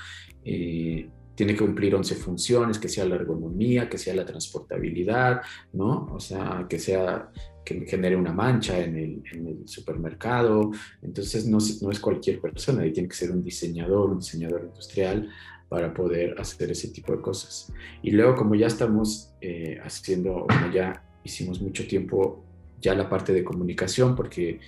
eh, tiene que cumplir 11 funciones, que sea la ergonomía, que sea la transportabilidad, ¿no? O sea, que sea que genere una mancha en el, supermercado. Entonces, no, no, es cualquier persona, ahí tiene que ser un diseñador, un diseñador industrial para poder hacer ese tipo de cosas. Y luego, como ya estamos eh, haciendo, como ya hicimos mucho tiempo ya la parte de comunicación, porque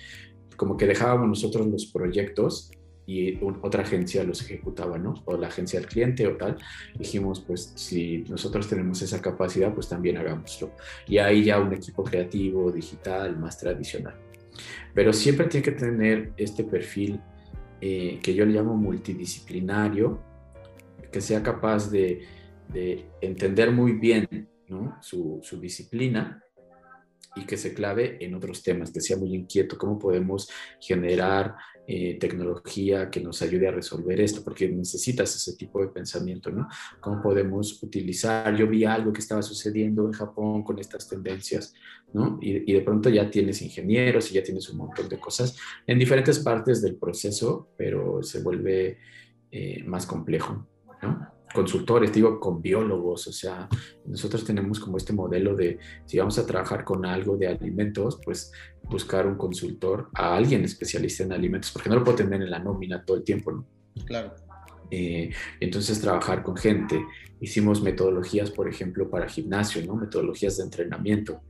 como que dejábamos nosotros los proyectos y otra agencia los ejecutaba, ¿no? O la agencia del cliente o tal. Dijimos, pues si nosotros tenemos esa capacidad, pues también hagámoslo. Y ahí ya un equipo creativo, digital, más tradicional. Pero siempre tiene que tener este perfil eh, que yo le llamo multidisciplinario, que sea capaz de, de entender muy bien su disciplina y que se clave en otros temas, que sea muy inquieto, cómo podemos generar eh, tecnología que nos ayude a resolver esto, porque necesitas ese tipo de pensamiento, ¿no? ¿Cómo podemos utilizar? Yo vi algo que estaba sucediendo en Japón con estas tendencias, ¿no? Y, de pronto ya tienes ingenieros y ya tienes un montón de cosas en diferentes partes del proceso, pero se vuelve eh, más complejo, ¿no? Consultores, digo, con biólogos, o sea, nosotros tenemos como este modelo de, si vamos a trabajar con algo de alimentos, pues buscar un consultor, a alguien especialista en alimentos, porque no lo puedo tener en la nómina todo el tiempo, ¿no? Claro. Eh, entonces trabajar con gente. Hicimos metodologías, por ejemplo, para gimnasio, ¿no? Metodologías de entrenamiento.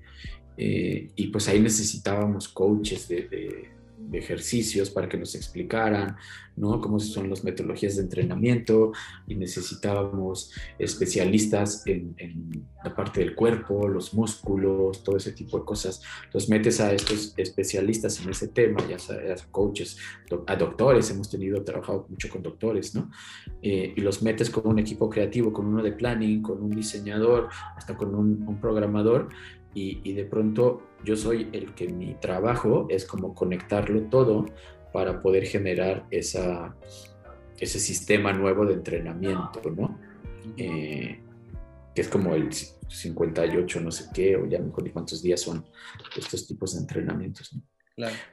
Eh, y pues ahí necesitábamos coaches de, ejercicios para que nos explicaran, ¿no? Cómo son las metodologías de entrenamiento y necesitábamos especialistas en, la parte del cuerpo, los músculos, todo ese tipo de cosas. Entonces metes a estos especialistas en ese tema, ya sea coaches, a doctores, hemos tenido, trabajado mucho con doctores, ¿no? Eh, y los metes con un equipo creativo, con uno de planning, con un diseñador, hasta con un programador y, de pronto yo soy el que mi trabajo es como conectarlo todo para poder generar esa, ese sistema nuevo de entrenamiento, ¿no? Eh, que es como el 58, no sé qué, o ya no ni cuántos días son estos tipos de entrenamientos, ¿no?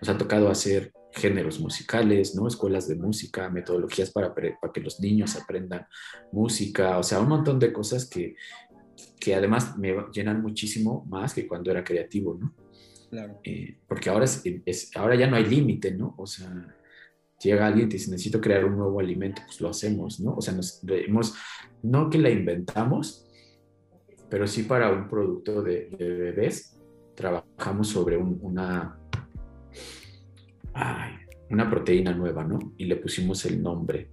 Nos ha tocado hacer géneros musicales, ¿no? Escuelas de música, metodologías para, para que los niños aprendan música, o sea, un montón de cosas que, que además me llenan muchísimo más que cuando era creativo, ¿no? Claro. Eh, porque ahora, es, ahora ya no hay límite, ¿no? O sea, llega alguien y te dice, necesito crear un nuevo alimento, pues lo hacemos, ¿no? O sea, nos, hemos, no que la inventamos, pero sí para un producto de, bebés, trabajamos sobre una, una proteína nueva, ¿no? Y le pusimos el nombre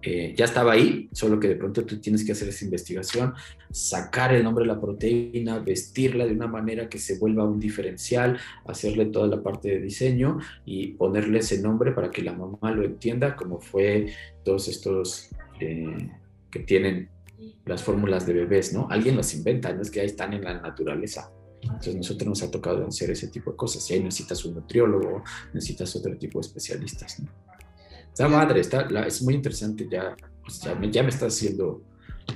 eh, ya estaba ahí, solo que de pronto tú tienes que hacer esa investigación, sacar el nombre de la proteína, vestirla de una manera que se vuelva un diferencial, hacerle toda la parte de diseño y ponerle ese nombre para que la mamá lo entienda, como fue todos estos eh, que tienen las fórmulas de bebés, ¿no? Alguien los inventa, no es que ahí están en la naturaleza. Entonces nosotros nos ha tocado hacer ese tipo de cosas. Y ahí necesitas un nutriólogo, necesitas otro tipo de especialistas, ¿no? Está madre, está, es muy interesante ya, ya, me, está haciendo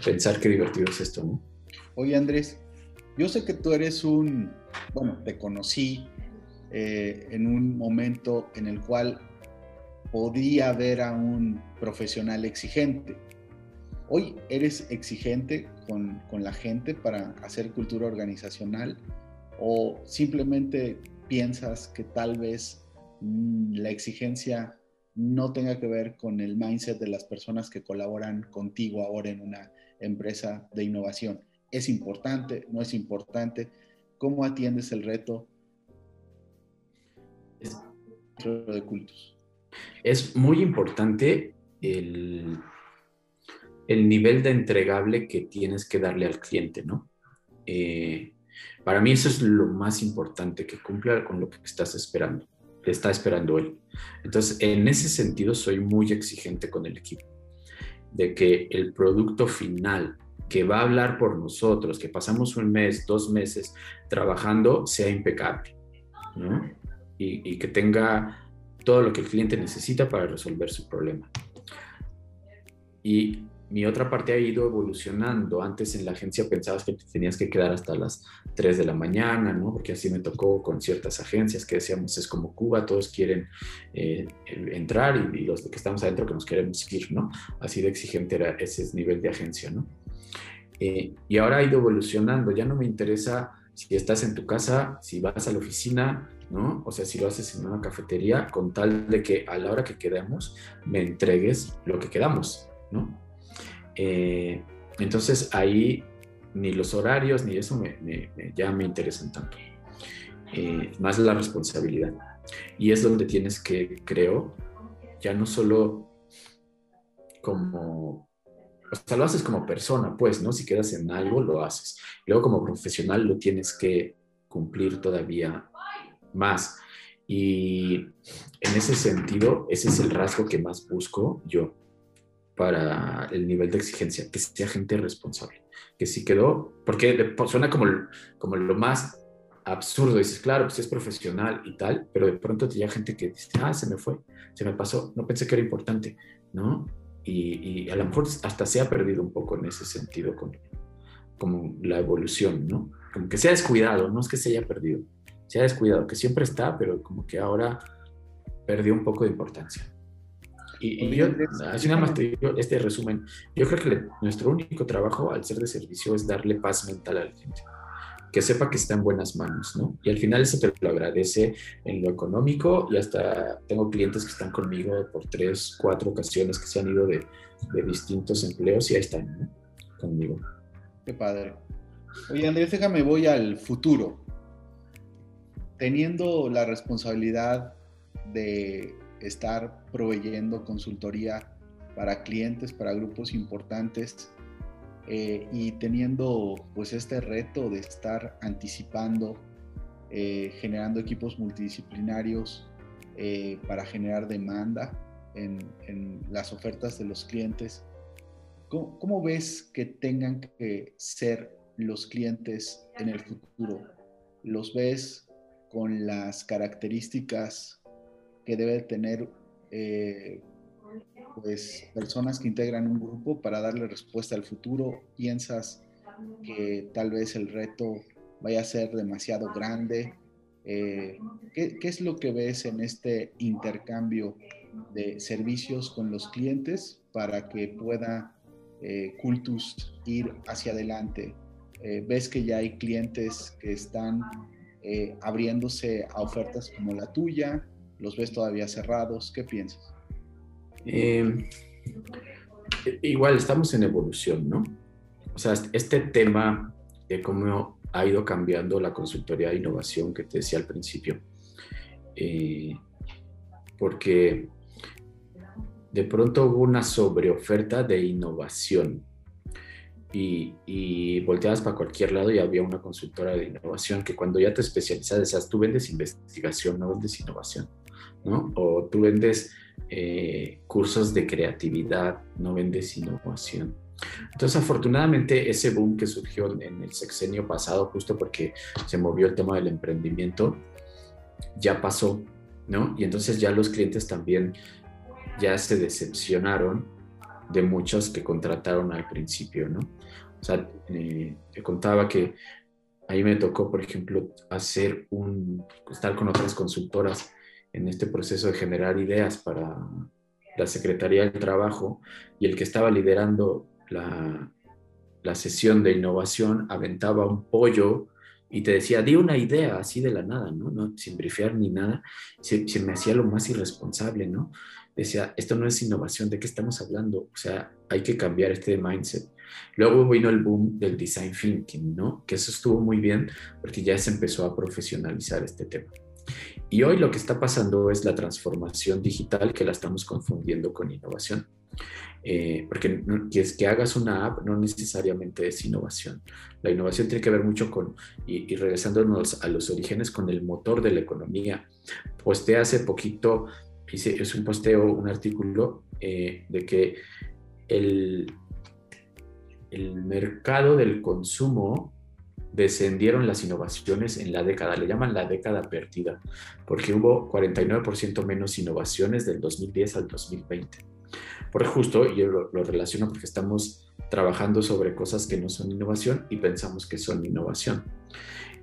pensar qué divertido es esto, ¿no? Oye Andrés, yo sé que tú eres un, bueno, te conocí eh, en un momento en el cual podía ver a un profesional exigente. Hoy eres exigente con, con, la gente para hacer cultura organizacional o simplemente piensas que tal vez mm, la exigencia no tenga que ver con el mindset de las personas que colaboran contigo ahora en una empresa de innovación. ¿Es importante? ¿No es importante? ¿Cómo atiendes el reto de cultos? Es muy importante el, el nivel de entregable que tienes que darle al cliente, ¿no? Eh, para mí eso es lo más importante, que cumpla con lo que estás esperando está esperando él. Entonces, en ese sentido, soy muy exigente con el equipo, de que el producto final que va a hablar por nosotros, que pasamos un mes, dos meses trabajando, sea impecable, ¿no? Y, y que tenga todo lo que el cliente necesita para resolver su problema. Y mi otra parte ha ido evolucionando. Antes en la agencia pensabas que te tenías que quedar hasta las 3 de la mañana, ¿no? Porque así me tocó con ciertas agencias que decíamos, es como Cuba, todos quieren eh, entrar y, los que estamos adentro que nos queremos ir, ¿no? Así de exigente era ese nivel de agencia, ¿no? Eh, y ahora ha ido evolucionando. Ya no me interesa si estás en tu casa, si vas a la oficina, ¿no? O sea, si lo haces en una cafetería, con tal de que a la hora que quedamos me entregues lo que quedamos, ¿no? Eh, entonces ahí ni los horarios ni eso me, ya me interesan tanto. Eh, más la responsabilidad. Y es donde tienes que, creo, ya no solo como, o lo haces como persona, pues, ¿no? Si quedas en algo, lo haces. Luego como profesional lo tienes que cumplir todavía más. Y en ese sentido, ese es el rasgo que más busco yo para el nivel de exigencia, que sea gente responsable, que si quedó, porque suena como, como lo más absurdo, dices, claro, pues es profesional y tal, pero de pronto te llega gente que dice, ah, se me fue, se me pasó, no pensé que era importante, ¿no? Y, a lo mejor hasta se ha perdido un poco en ese sentido con como la evolución, ¿no? Como que se ha descuidado, no es que se haya perdido, se ha descuidado, que siempre está, pero como que ahora perdió un poco de importancia. Y, yo, así nada más te digo este resumen, yo creo que nuestro único trabajo al ser de servicio es darle paz mental a la gente, que sepa que está en buenas manos, ¿no? Y al final eso te lo agradece en lo económico y hasta tengo clientes que están conmigo por tres, cuatro ocasiones que se han ido de, de distintos empleos y ahí están, ¿no? Conmigo. Qué padre. Oye, Andrés, déjame, voy al futuro. Teniendo la responsabilidad de estar proveyendo consultoría para clientes, para grupos importantes eh, y teniendo pues este reto de estar anticipando, eh, generando equipos multidisciplinarios eh, para generar demanda en, las ofertas de los clientes. ¿Cómo, ves que tengan que ser los clientes en el futuro? ¿Los ves con las características que debe tener pues personas que integran un grupo para darle respuesta al futuro, piensas que tal vez el reto vaya a ser demasiado grande. Eh, ¿qué, es lo que ves en este intercambio de servicios con los clientes para que pueda eh, Cultus ir hacia adelante? Eh, ¿Ves que ya hay clientes que están abriéndose a ofertas como la tuya? ¿Los ves todavía cerrados? ¿Qué piensas? Eh, igual estamos en evolución, ¿no? O sea, este tema de cómo ha ido cambiando la consultoría de innovación que te decía al principio, eh, porque de pronto hubo una sobreoferta de innovación y, y, volteabas para cualquier lado y había una consultora de innovación que cuando ya te especializas, tú vendes investigación, no vendes innovación, ¿no? O tú vendes eh, cursos de creatividad, no vendes innovación. Entonces, afortunadamente, ese boom que surgió en el sexenio pasado, justo porque se movió el tema del emprendimiento, ya pasó, ¿no? Y entonces ya los clientes también ya se decepcionaron de muchos que contrataron al principio, ¿no? O sea, eh, te contaba que ahí me tocó, por ejemplo, hacer un, estar con otras consultoras en este proceso de generar ideas para la Secretaría del Trabajo y el que estaba liderando la, la sesión de innovación aventaba un pollo y te decía, di una idea así de la nada, ¿no? no sin brifear ni nada, se, se, me hacía lo más irresponsable, ¿no? Decía, esto no es innovación, ¿de qué estamos hablando? O sea, hay que cambiar este mindset. Luego vino el boom del design thinking, ¿no? Que eso estuvo muy bien porque ya se empezó a profesionalizar este tema. Y hoy lo que está pasando es la transformación digital que la estamos confundiendo con innovación. Eh, porque que es que hagas una app no necesariamente es innovación. La innovación tiene que ver mucho con, y, regresándonos a los orígenes, con el motor de la economía. Posteé hace poquito, hice, es un posteo, un artículo eh, de que el, el mercado del consumo descendieron las innovaciones en la década, le llaman la década perdida, porque hubo 49% menos innovaciones del 2010 al 2020. Por justo, yo lo, relaciono porque estamos trabajando sobre cosas que no son innovación y pensamos que son innovación.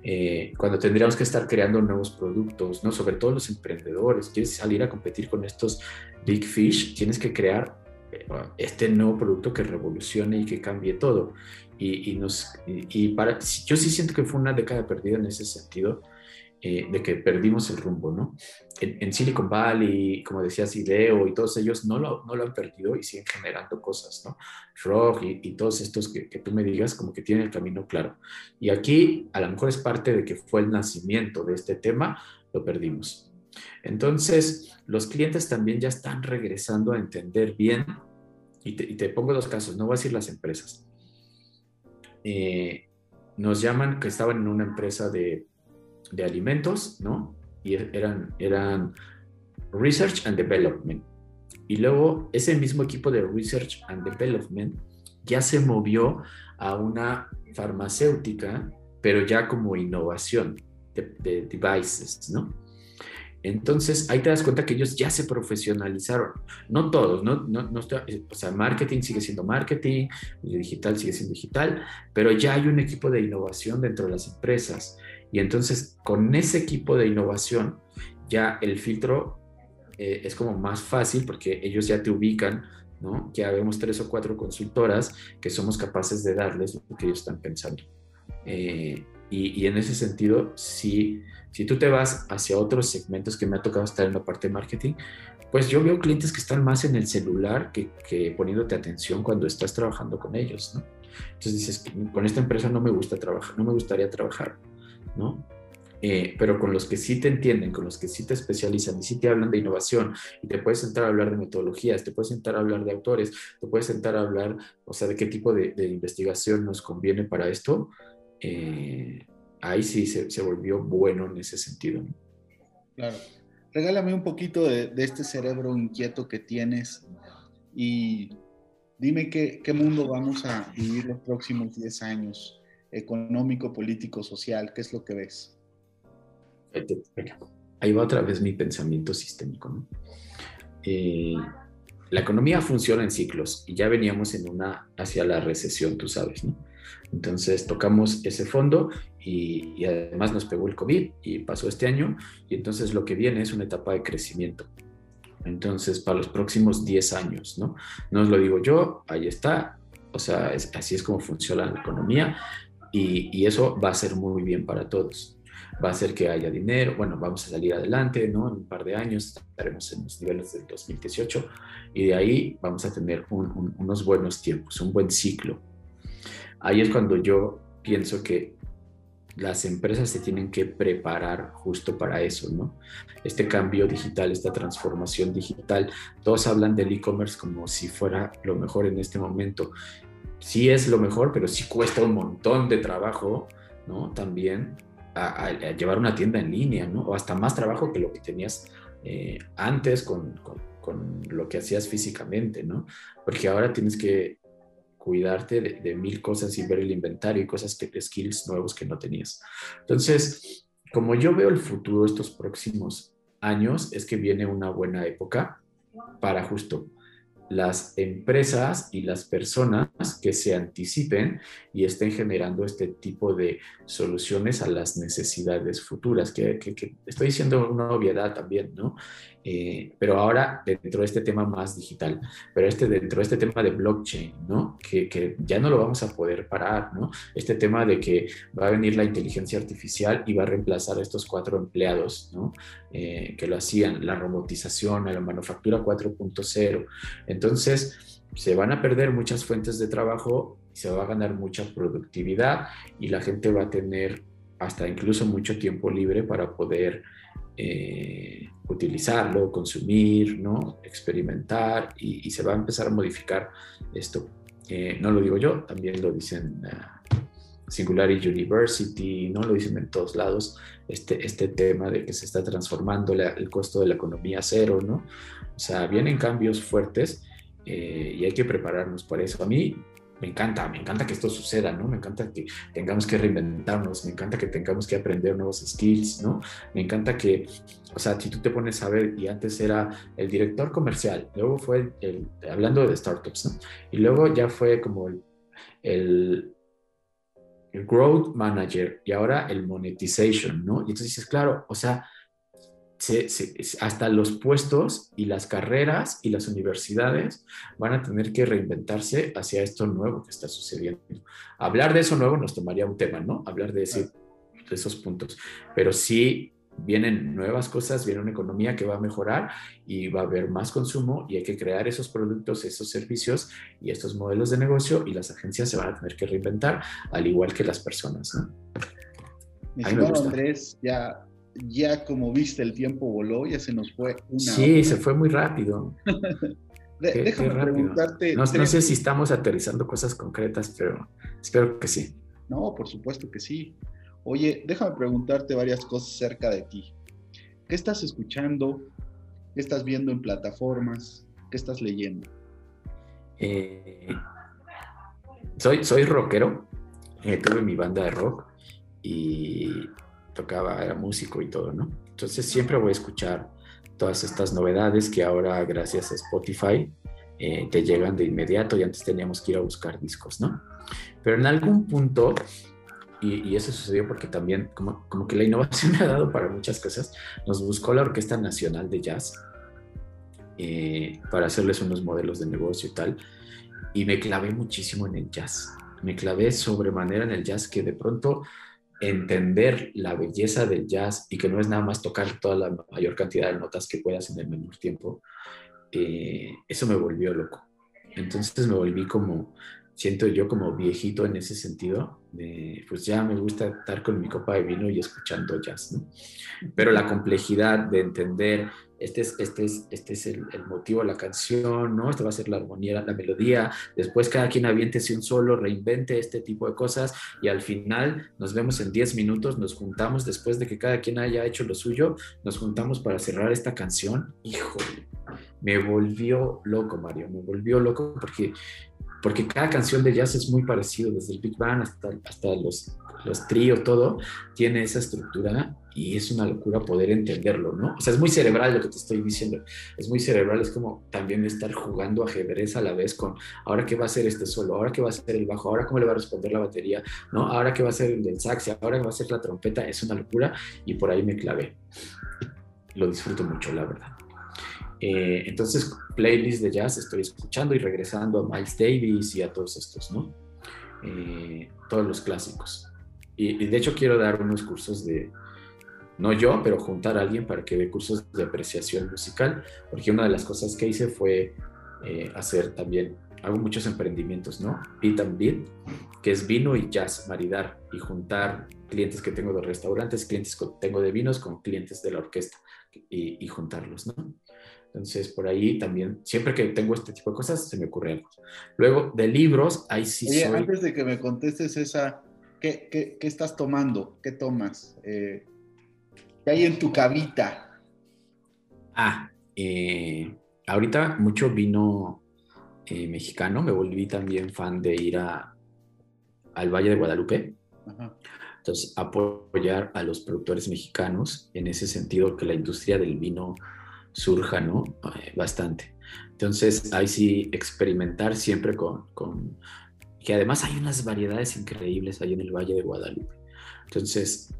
Eh, cuando tendríamos que estar creando nuevos productos, ¿no? sobre todo los emprendedores, quieres salir a competir con estos big fish, tienes que crear eh, este nuevo producto que revolucione y que cambie todo y, nos, y, para, yo sí siento que fue una década perdida en ese sentido, eh, de que perdimos el rumbo, ¿no? En, Silicon Valley, como decías, IDEO y todos ellos no lo, no lo han perdido y siguen generando cosas, ¿no? Frog y, todos estos que, que, tú me digas como que tienen el camino claro. Y aquí a lo mejor es parte de que fue el nacimiento de este tema, lo perdimos. Entonces, los clientes también ya están regresando a entender bien, y te, y te pongo dos casos, no voy a decir las empresas, eh, nos llaman que estaban en una empresa de, de, alimentos, ¿no? Y eran, eran Research and Development. Y luego ese mismo equipo de Research and Development ya se movió a una farmacéutica, pero ya como innovación de devices, ¿no? Entonces ahí te das cuenta que ellos ya se profesionalizaron. No todos, no, no, no o sea, marketing sigue siendo marketing, digital sigue siendo digital, pero ya hay un equipo de innovación dentro de las empresas. Y entonces con ese equipo de innovación ya el filtro eh, es como más fácil porque ellos ya te ubican, ¿no? Ya vemos tres o cuatro consultoras que somos capaces de darles lo que ellos están pensando. Eh, y, y, en ese sentido, sí si tú te vas hacia otros segmentos que me ha tocado estar en la parte de marketing, pues yo veo clientes que están más en el celular que, que poniéndote atención cuando estás trabajando con ellos, ¿no? Entonces dices, con esta empresa no me gusta trabajar, no me gustaría trabajar, ¿no? eh, pero con los que sí te entienden, con los que sí te especializan y sí te hablan de innovación y te puedes sentar a hablar de metodologías, te puedes sentar a hablar de autores, te puedes sentar a hablar, o sea, de qué tipo de, investigación nos conviene para esto, eh, ahí sí se, volvió bueno en ese sentido. Claro. Regálame un poquito de, de, este cerebro inquieto que tienes y dime qué, qué mundo vamos a vivir los próximos 10 años, económico, político, social, ¿qué es lo que ves? ahí va otra vez mi pensamiento sistémico. Eh, la economía funciona en ciclos y ya veníamos en una hacia la recesión, tú sabes, ¿no? Entonces tocamos ese fondo y, además nos pegó el COVID y pasó este año y entonces lo que viene es una etapa de crecimiento. Entonces, para los próximos 10 años, ¿no? No os lo digo yo, ahí está. O sea, así es como funciona la economía y, eso va a ser muy bien para todos va a hacer que haya dinero, bueno, vamos a salir adelante, ¿no? En un par de años estaremos en los niveles del 2018 y de ahí vamos a tener unos buenos tiempos, un buen ciclo. Ahí es cuando yo pienso que las empresas se tienen que preparar justo para eso, ¿no? Este cambio digital, esta transformación digital, todos hablan del e-commerce como si fuera lo mejor en este momento. Sí es lo mejor, pero sí cuesta un montón de trabajo, ¿no? También llevar una tienda en línea, ¿no? O hasta más trabajo que lo que tenías eh, antes con, lo que hacías físicamente, ¿no? Porque ahora tienes que cuidarte de, mil cosas y ver el inventario y cosas que, skills nuevos que no tenías. Entonces, como yo veo el futuro estos próximos años, es que viene una buena época para justo las empresas y las personas que se anticipen y estén generando este tipo de soluciones a las necesidades futuras, que, estoy diciendo una obviedad también, ¿no? Eh, pero ahora dentro de este tema más digital, pero este dentro de este tema de blockchain, ¿no? Que, que, ya no lo vamos a poder parar, ¿no? Este tema de que va a venir la inteligencia artificial y va a reemplazar a estos cuatro empleados, ¿no? Eh, que lo hacían, la robotización, la manufactura 4.0. Entonces, se van a perder muchas fuentes de trabajo, se va a ganar mucha productividad y la gente va a tener hasta incluso mucho tiempo libre para poder eh, utilizarlo, consumir, ¿no? experimentar y, se va a empezar a modificar esto. Eh, no lo digo yo, también lo dicen Singularity University, ¿no? Lo dicen en todos lados, este, este tema de que se está transformando el costo de la economía cero, ¿no? O sea, vienen cambios fuertes eh, y hay que prepararnos para eso. A mí me encanta, me encanta que esto suceda, ¿no? Me encanta que tengamos que reinventarnos, me encanta que tengamos que aprender nuevos skills, ¿no? Me encanta que, o sea, si tú te pones a ver, y antes era el director comercial, luego fue el, hablando de startups, ¿no? Y luego ya fue como el, el el growth manager y ahora el monetization, ¿no? Y entonces dices, claro, o sea, hasta los puestos y las carreras y las universidades van a tener que reinventarse hacia esto nuevo que está sucediendo. Hablar de eso nuevo nos tomaría un tema, ¿no? Hablar de, ese, de esos puntos. Pero sí vienen nuevas cosas, viene una economía que va a mejorar y va a haber más consumo y hay que crear esos productos, esos servicios y estos modelos de negocio y las agencias se van a tener que reinventar, al igual que las personas. ¿no? Mi Andrés, ya, ya como viste el tiempo voló, ya se nos fue una Sí, se fue muy rápido. déjame preguntarte. No, no sé si estamos aterrizando cosas concretas, pero espero que sí. No, por supuesto que sí. Oye, déjame preguntarte varias cosas acerca de ti. ¿Qué estás escuchando? ¿Qué estás viendo en plataformas? ¿Qué estás leyendo? Eh, soy, soy rockero. Eh, tuve mi banda de rock y tocaba, era músico y todo, ¿no? Entonces siempre voy a escuchar todas estas novedades que ahora gracias a Spotify eh, te llegan de inmediato y antes teníamos que ir a buscar discos, ¿no? Pero en algún punto y, eso sucedió porque también como, como que la innovación me ha dado para muchas cosas. Nos buscó la Orquesta Nacional de Jazz eh, para hacerles unos modelos de negocio y tal. Y me clavé muchísimo en el jazz. Me clavé sobremanera en el jazz que de pronto entender la belleza del jazz y que no es nada más tocar toda la mayor cantidad de notas que puedas en el menor tiempo, eh, eso me volvió loco. Entonces me volví como siento yo como viejito en ese sentido, pues ya me gusta estar con mi copa de vino y escuchando jazz. Pero la complejidad de entender, este es, este es, este es el, motivo de la canción, ¿no? Esta va a ser la armonía, la melodía, después cada quien aviéntese un solo, reinvente este tipo de cosas y al final nos vemos en 10 minutos, nos juntamos después de que cada quien haya hecho lo suyo, nos juntamos para cerrar esta canción, híjole, me volvió loco, Mario, me volvió loco porque porque cada canción de jazz es muy parecido, desde el Big Bang hasta, hasta los, los tríos, todo, tiene esa estructura y es una locura poder entenderlo, ¿no? O sea, es muy cerebral lo que te estoy diciendo, es muy cerebral, es como también estar jugando ajedrez a la vez con, ahora qué va a ser este solo, ahora qué va a ser el bajo, ahora cómo le va a responder la batería, ¿no? Ahora qué va a ser el del sax, ahora qué va a ser la trompeta, es una locura y por ahí me clavé. Lo disfruto mucho, la verdad. Eh, entonces, playlist de jazz estoy escuchando y regresando a Miles Davis y a todos estos, ¿no? Eh, todos los clásicos. Y, de hecho quiero dar unos cursos de, no yo, pero juntar a alguien para que dé cursos de apreciación musical, porque una de las cosas que hice fue eh, hacer también, hago muchos emprendimientos, ¿no? Beat and Beat, que es vino y jazz, maridar y juntar clientes que tengo de restaurantes, clientes que tengo de vinos con clientes de la orquesta y, y juntarlos, ¿no? Entonces, por ahí también, siempre que tengo este tipo de cosas, se me ocurre algo. Luego, de libros, ahí sí Oye, antes de que me contestes esa, ¿qué, qué, qué estás tomando? ¿Qué tomas? Eh, ¿Qué hay en tu cabita? Ah, eh, ahorita mucho vino eh, mexicano. Me volví también fan de ir a, al Valle de Guadalupe. Entonces, apoyar a los productores mexicanos en ese sentido, que la industria del vino surja, ¿no? Eh, bastante. Entonces, ahí sí experimentar siempre con, con, que además hay unas variedades increíbles ahí en el Valle de Guadalupe. Entonces,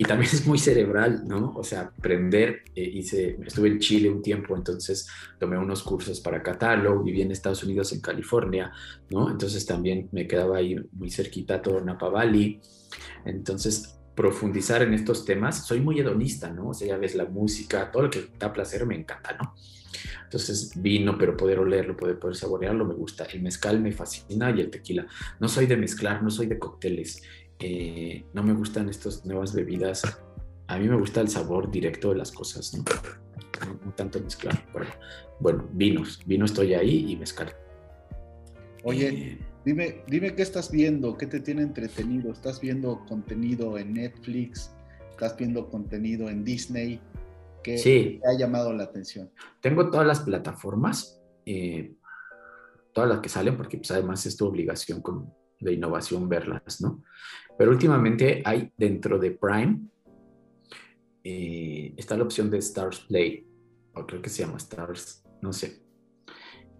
y también es muy cerebral, ¿no? O sea, aprender, eh, hice, estuve en Chile un tiempo, entonces tomé unos cursos para catarlo, viví en Estados Unidos, en California, ¿no? Entonces también me quedaba ahí muy cerquita todo Napa Valley. Entonces, profundizar en estos temas, soy muy hedonista, ¿no? O sea, ya ves la música, todo lo que da placer me encanta, ¿no? Entonces, vino, pero poder olerlo, poder, poder saborearlo, me gusta. El mezcal me fascina y el tequila. No soy de mezclar, no soy de cócteles. Eh, no me gustan estas nuevas bebidas. A mí me gusta el sabor directo de las cosas, ¿no? No, tanto mezclar. Pero, bueno, vinos. Vino estoy ahí y mezcal. Oye, eh, Dime, dime qué estás viendo, qué te tiene entretenido. ¿Estás viendo contenido en Netflix? ¿Estás viendo contenido en Disney? ¿Qué te ha llamado la atención? Tengo todas las plataformas, eh, todas las que salen, porque pues, además es tu obligación de innovación verlas, ¿no? Pero últimamente hay dentro de Prime, eh, está la opción de Stars Play, o creo que se llama Stars, no sé.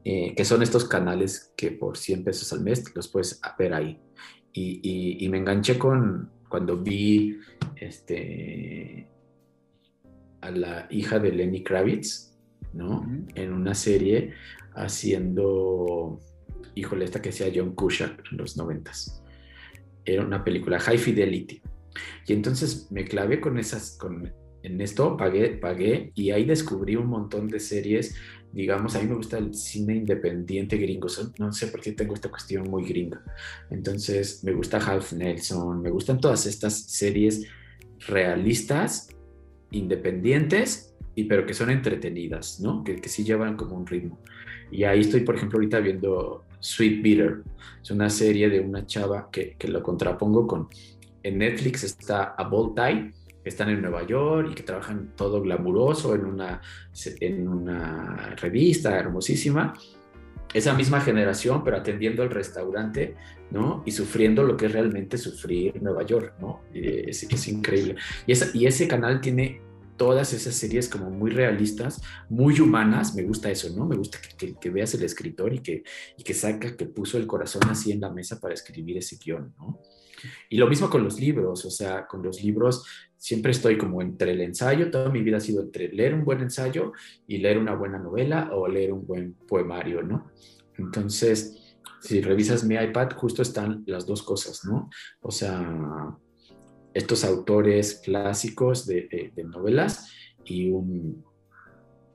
Eh, que son estos canales que por 100 pesos al mes los puedes ver ahí. Y, me enganché con cuando vi este, a la hija de Lenny Kravitz, ¿no? En una serie haciendo, híjole, esta que hacía John Cusack en los noventas. Era una película High Fidelity. Y entonces me clavé con esas, con, en esto pagué, pagué y ahí descubrí un montón de series digamos, a mí me gusta el cine independiente gringo, no sé por qué tengo esta cuestión muy gringa. Entonces, me gusta Half Nelson, me gustan todas estas series realistas, independientes, y pero que son entretenidas, ¿no? Que, que sí llevan como un ritmo. Y ahí estoy, por ejemplo, ahorita viendo Sweet Bitter. Es una serie de una chava que, que lo contrapongo con... En Netflix está A Bold Tie, están en Nueva York y que trabajan todo glamuroso en una, en una revista hermosísima. Esa misma generación, pero atendiendo al restaurante, ¿no? Y sufriendo lo que es realmente sufrir Nueva York, ¿no? Es, es increíble. Y, esa, y ese canal tiene todas esas series como muy realistas, muy humanas, me gusta eso, ¿no? Me gusta que, que, veas el escritor y que, y que saca, que puso el corazón así en la mesa para escribir ese guion, ¿no? Y lo mismo con los libros, o sea, con los libros siempre estoy como entre el ensayo, toda mi vida ha sido entre leer un buen ensayo y leer una buena novela o leer un buen poemario, ¿no? Entonces, si revisas mi iPad, justo están las dos cosas, ¿no? O sea, estos autores clásicos de, novelas y un,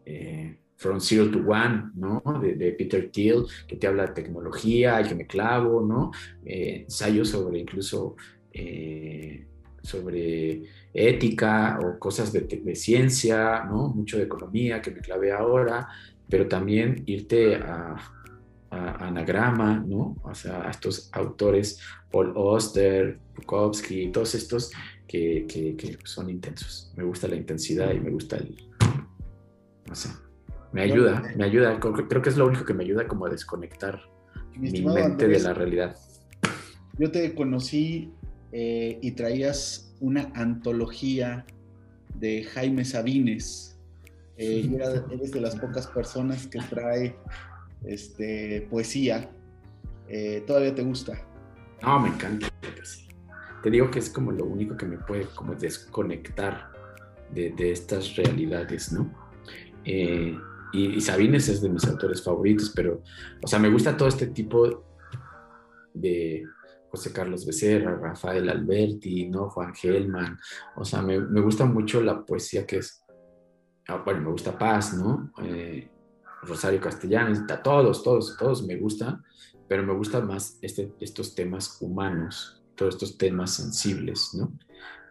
eh, From Zero to One, ¿no? De, Peter Thiel, que te habla de tecnología y que me clavo, ¿no? Eh, ensayos sobre incluso eh, sobre ética o cosas de, ciencia, ¿no? Mucho de economía que me clavé ahora, pero también irte a, Anagrama, ¿no? O sea, a estos autores, Paul Oster, Bukowski, todos estos que, que, son intensos. Me gusta la intensidad y me gusta el... No sé, me ayuda, me ayuda. Creo que es lo único que me ayuda como a desconectar mi, mente de la realidad. Yo te conocí eh, y traías una antología de Jaime Sabines. Eh, eres de las pocas personas que trae este, poesía. Eh, ¿Todavía te gusta? No, me encanta Te digo que es como lo único que me puede como desconectar de, estas realidades, ¿no? Eh, y, Sabines es de mis autores favoritos, pero, o sea, me gusta todo este tipo de José Carlos Becerra, Rafael Alberti, ¿no? Juan Gelman, o sea, me, me gusta mucho la poesía que es, ah, bueno, me gusta Paz, ¿no? Eh, Rosario Castellanos, todos, todos, todos me gusta, pero me gusta más este, estos temas humanos, todos estos temas sensibles, ¿no?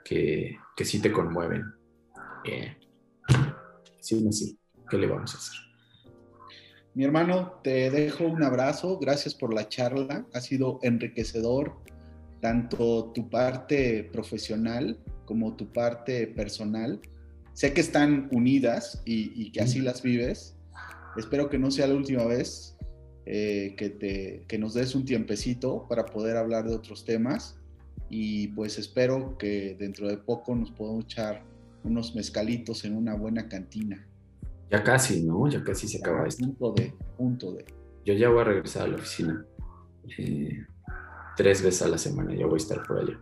Que, que sí te conmueven. Eh, sí, sí. ¿qué le vamos a hacer? Mi hermano, te dejo un abrazo, gracias por la charla, ha sido enriquecedor tanto tu parte profesional como tu parte personal. Sé que están unidas y, que así las vives. Espero que no sea la última vez eh, que, te, que nos des un tiempecito para poder hablar de otros temas y pues espero que dentro de poco nos podamos echar unos mezcalitos en una buena cantina. Ya casi, ¿no? Ya casi se acaba esto. Punto de, punto de. Yo ya voy a regresar a la oficina. Eh, tres veces a la semana, ya voy a estar por allá.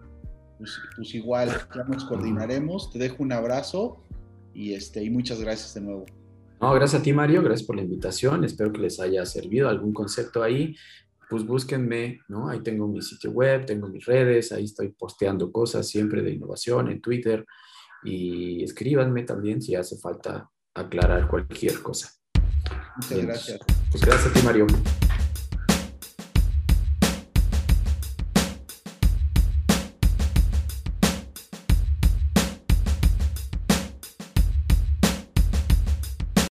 Pues, pues, igual, ya nos coordinaremos. Te dejo un abrazo y, este, y muchas gracias de nuevo. No, gracias a ti, Mario. Gracias por la invitación. Espero que les haya servido algún concepto ahí. Pues búsquenme, ¿no? Ahí tengo mi sitio web, tengo mis redes, ahí estoy posteando cosas siempre de innovación en Twitter. Y escríbanme también si hace falta aclarar cualquier cosa. Muchas gracias. Pues gracias a ti, Mario.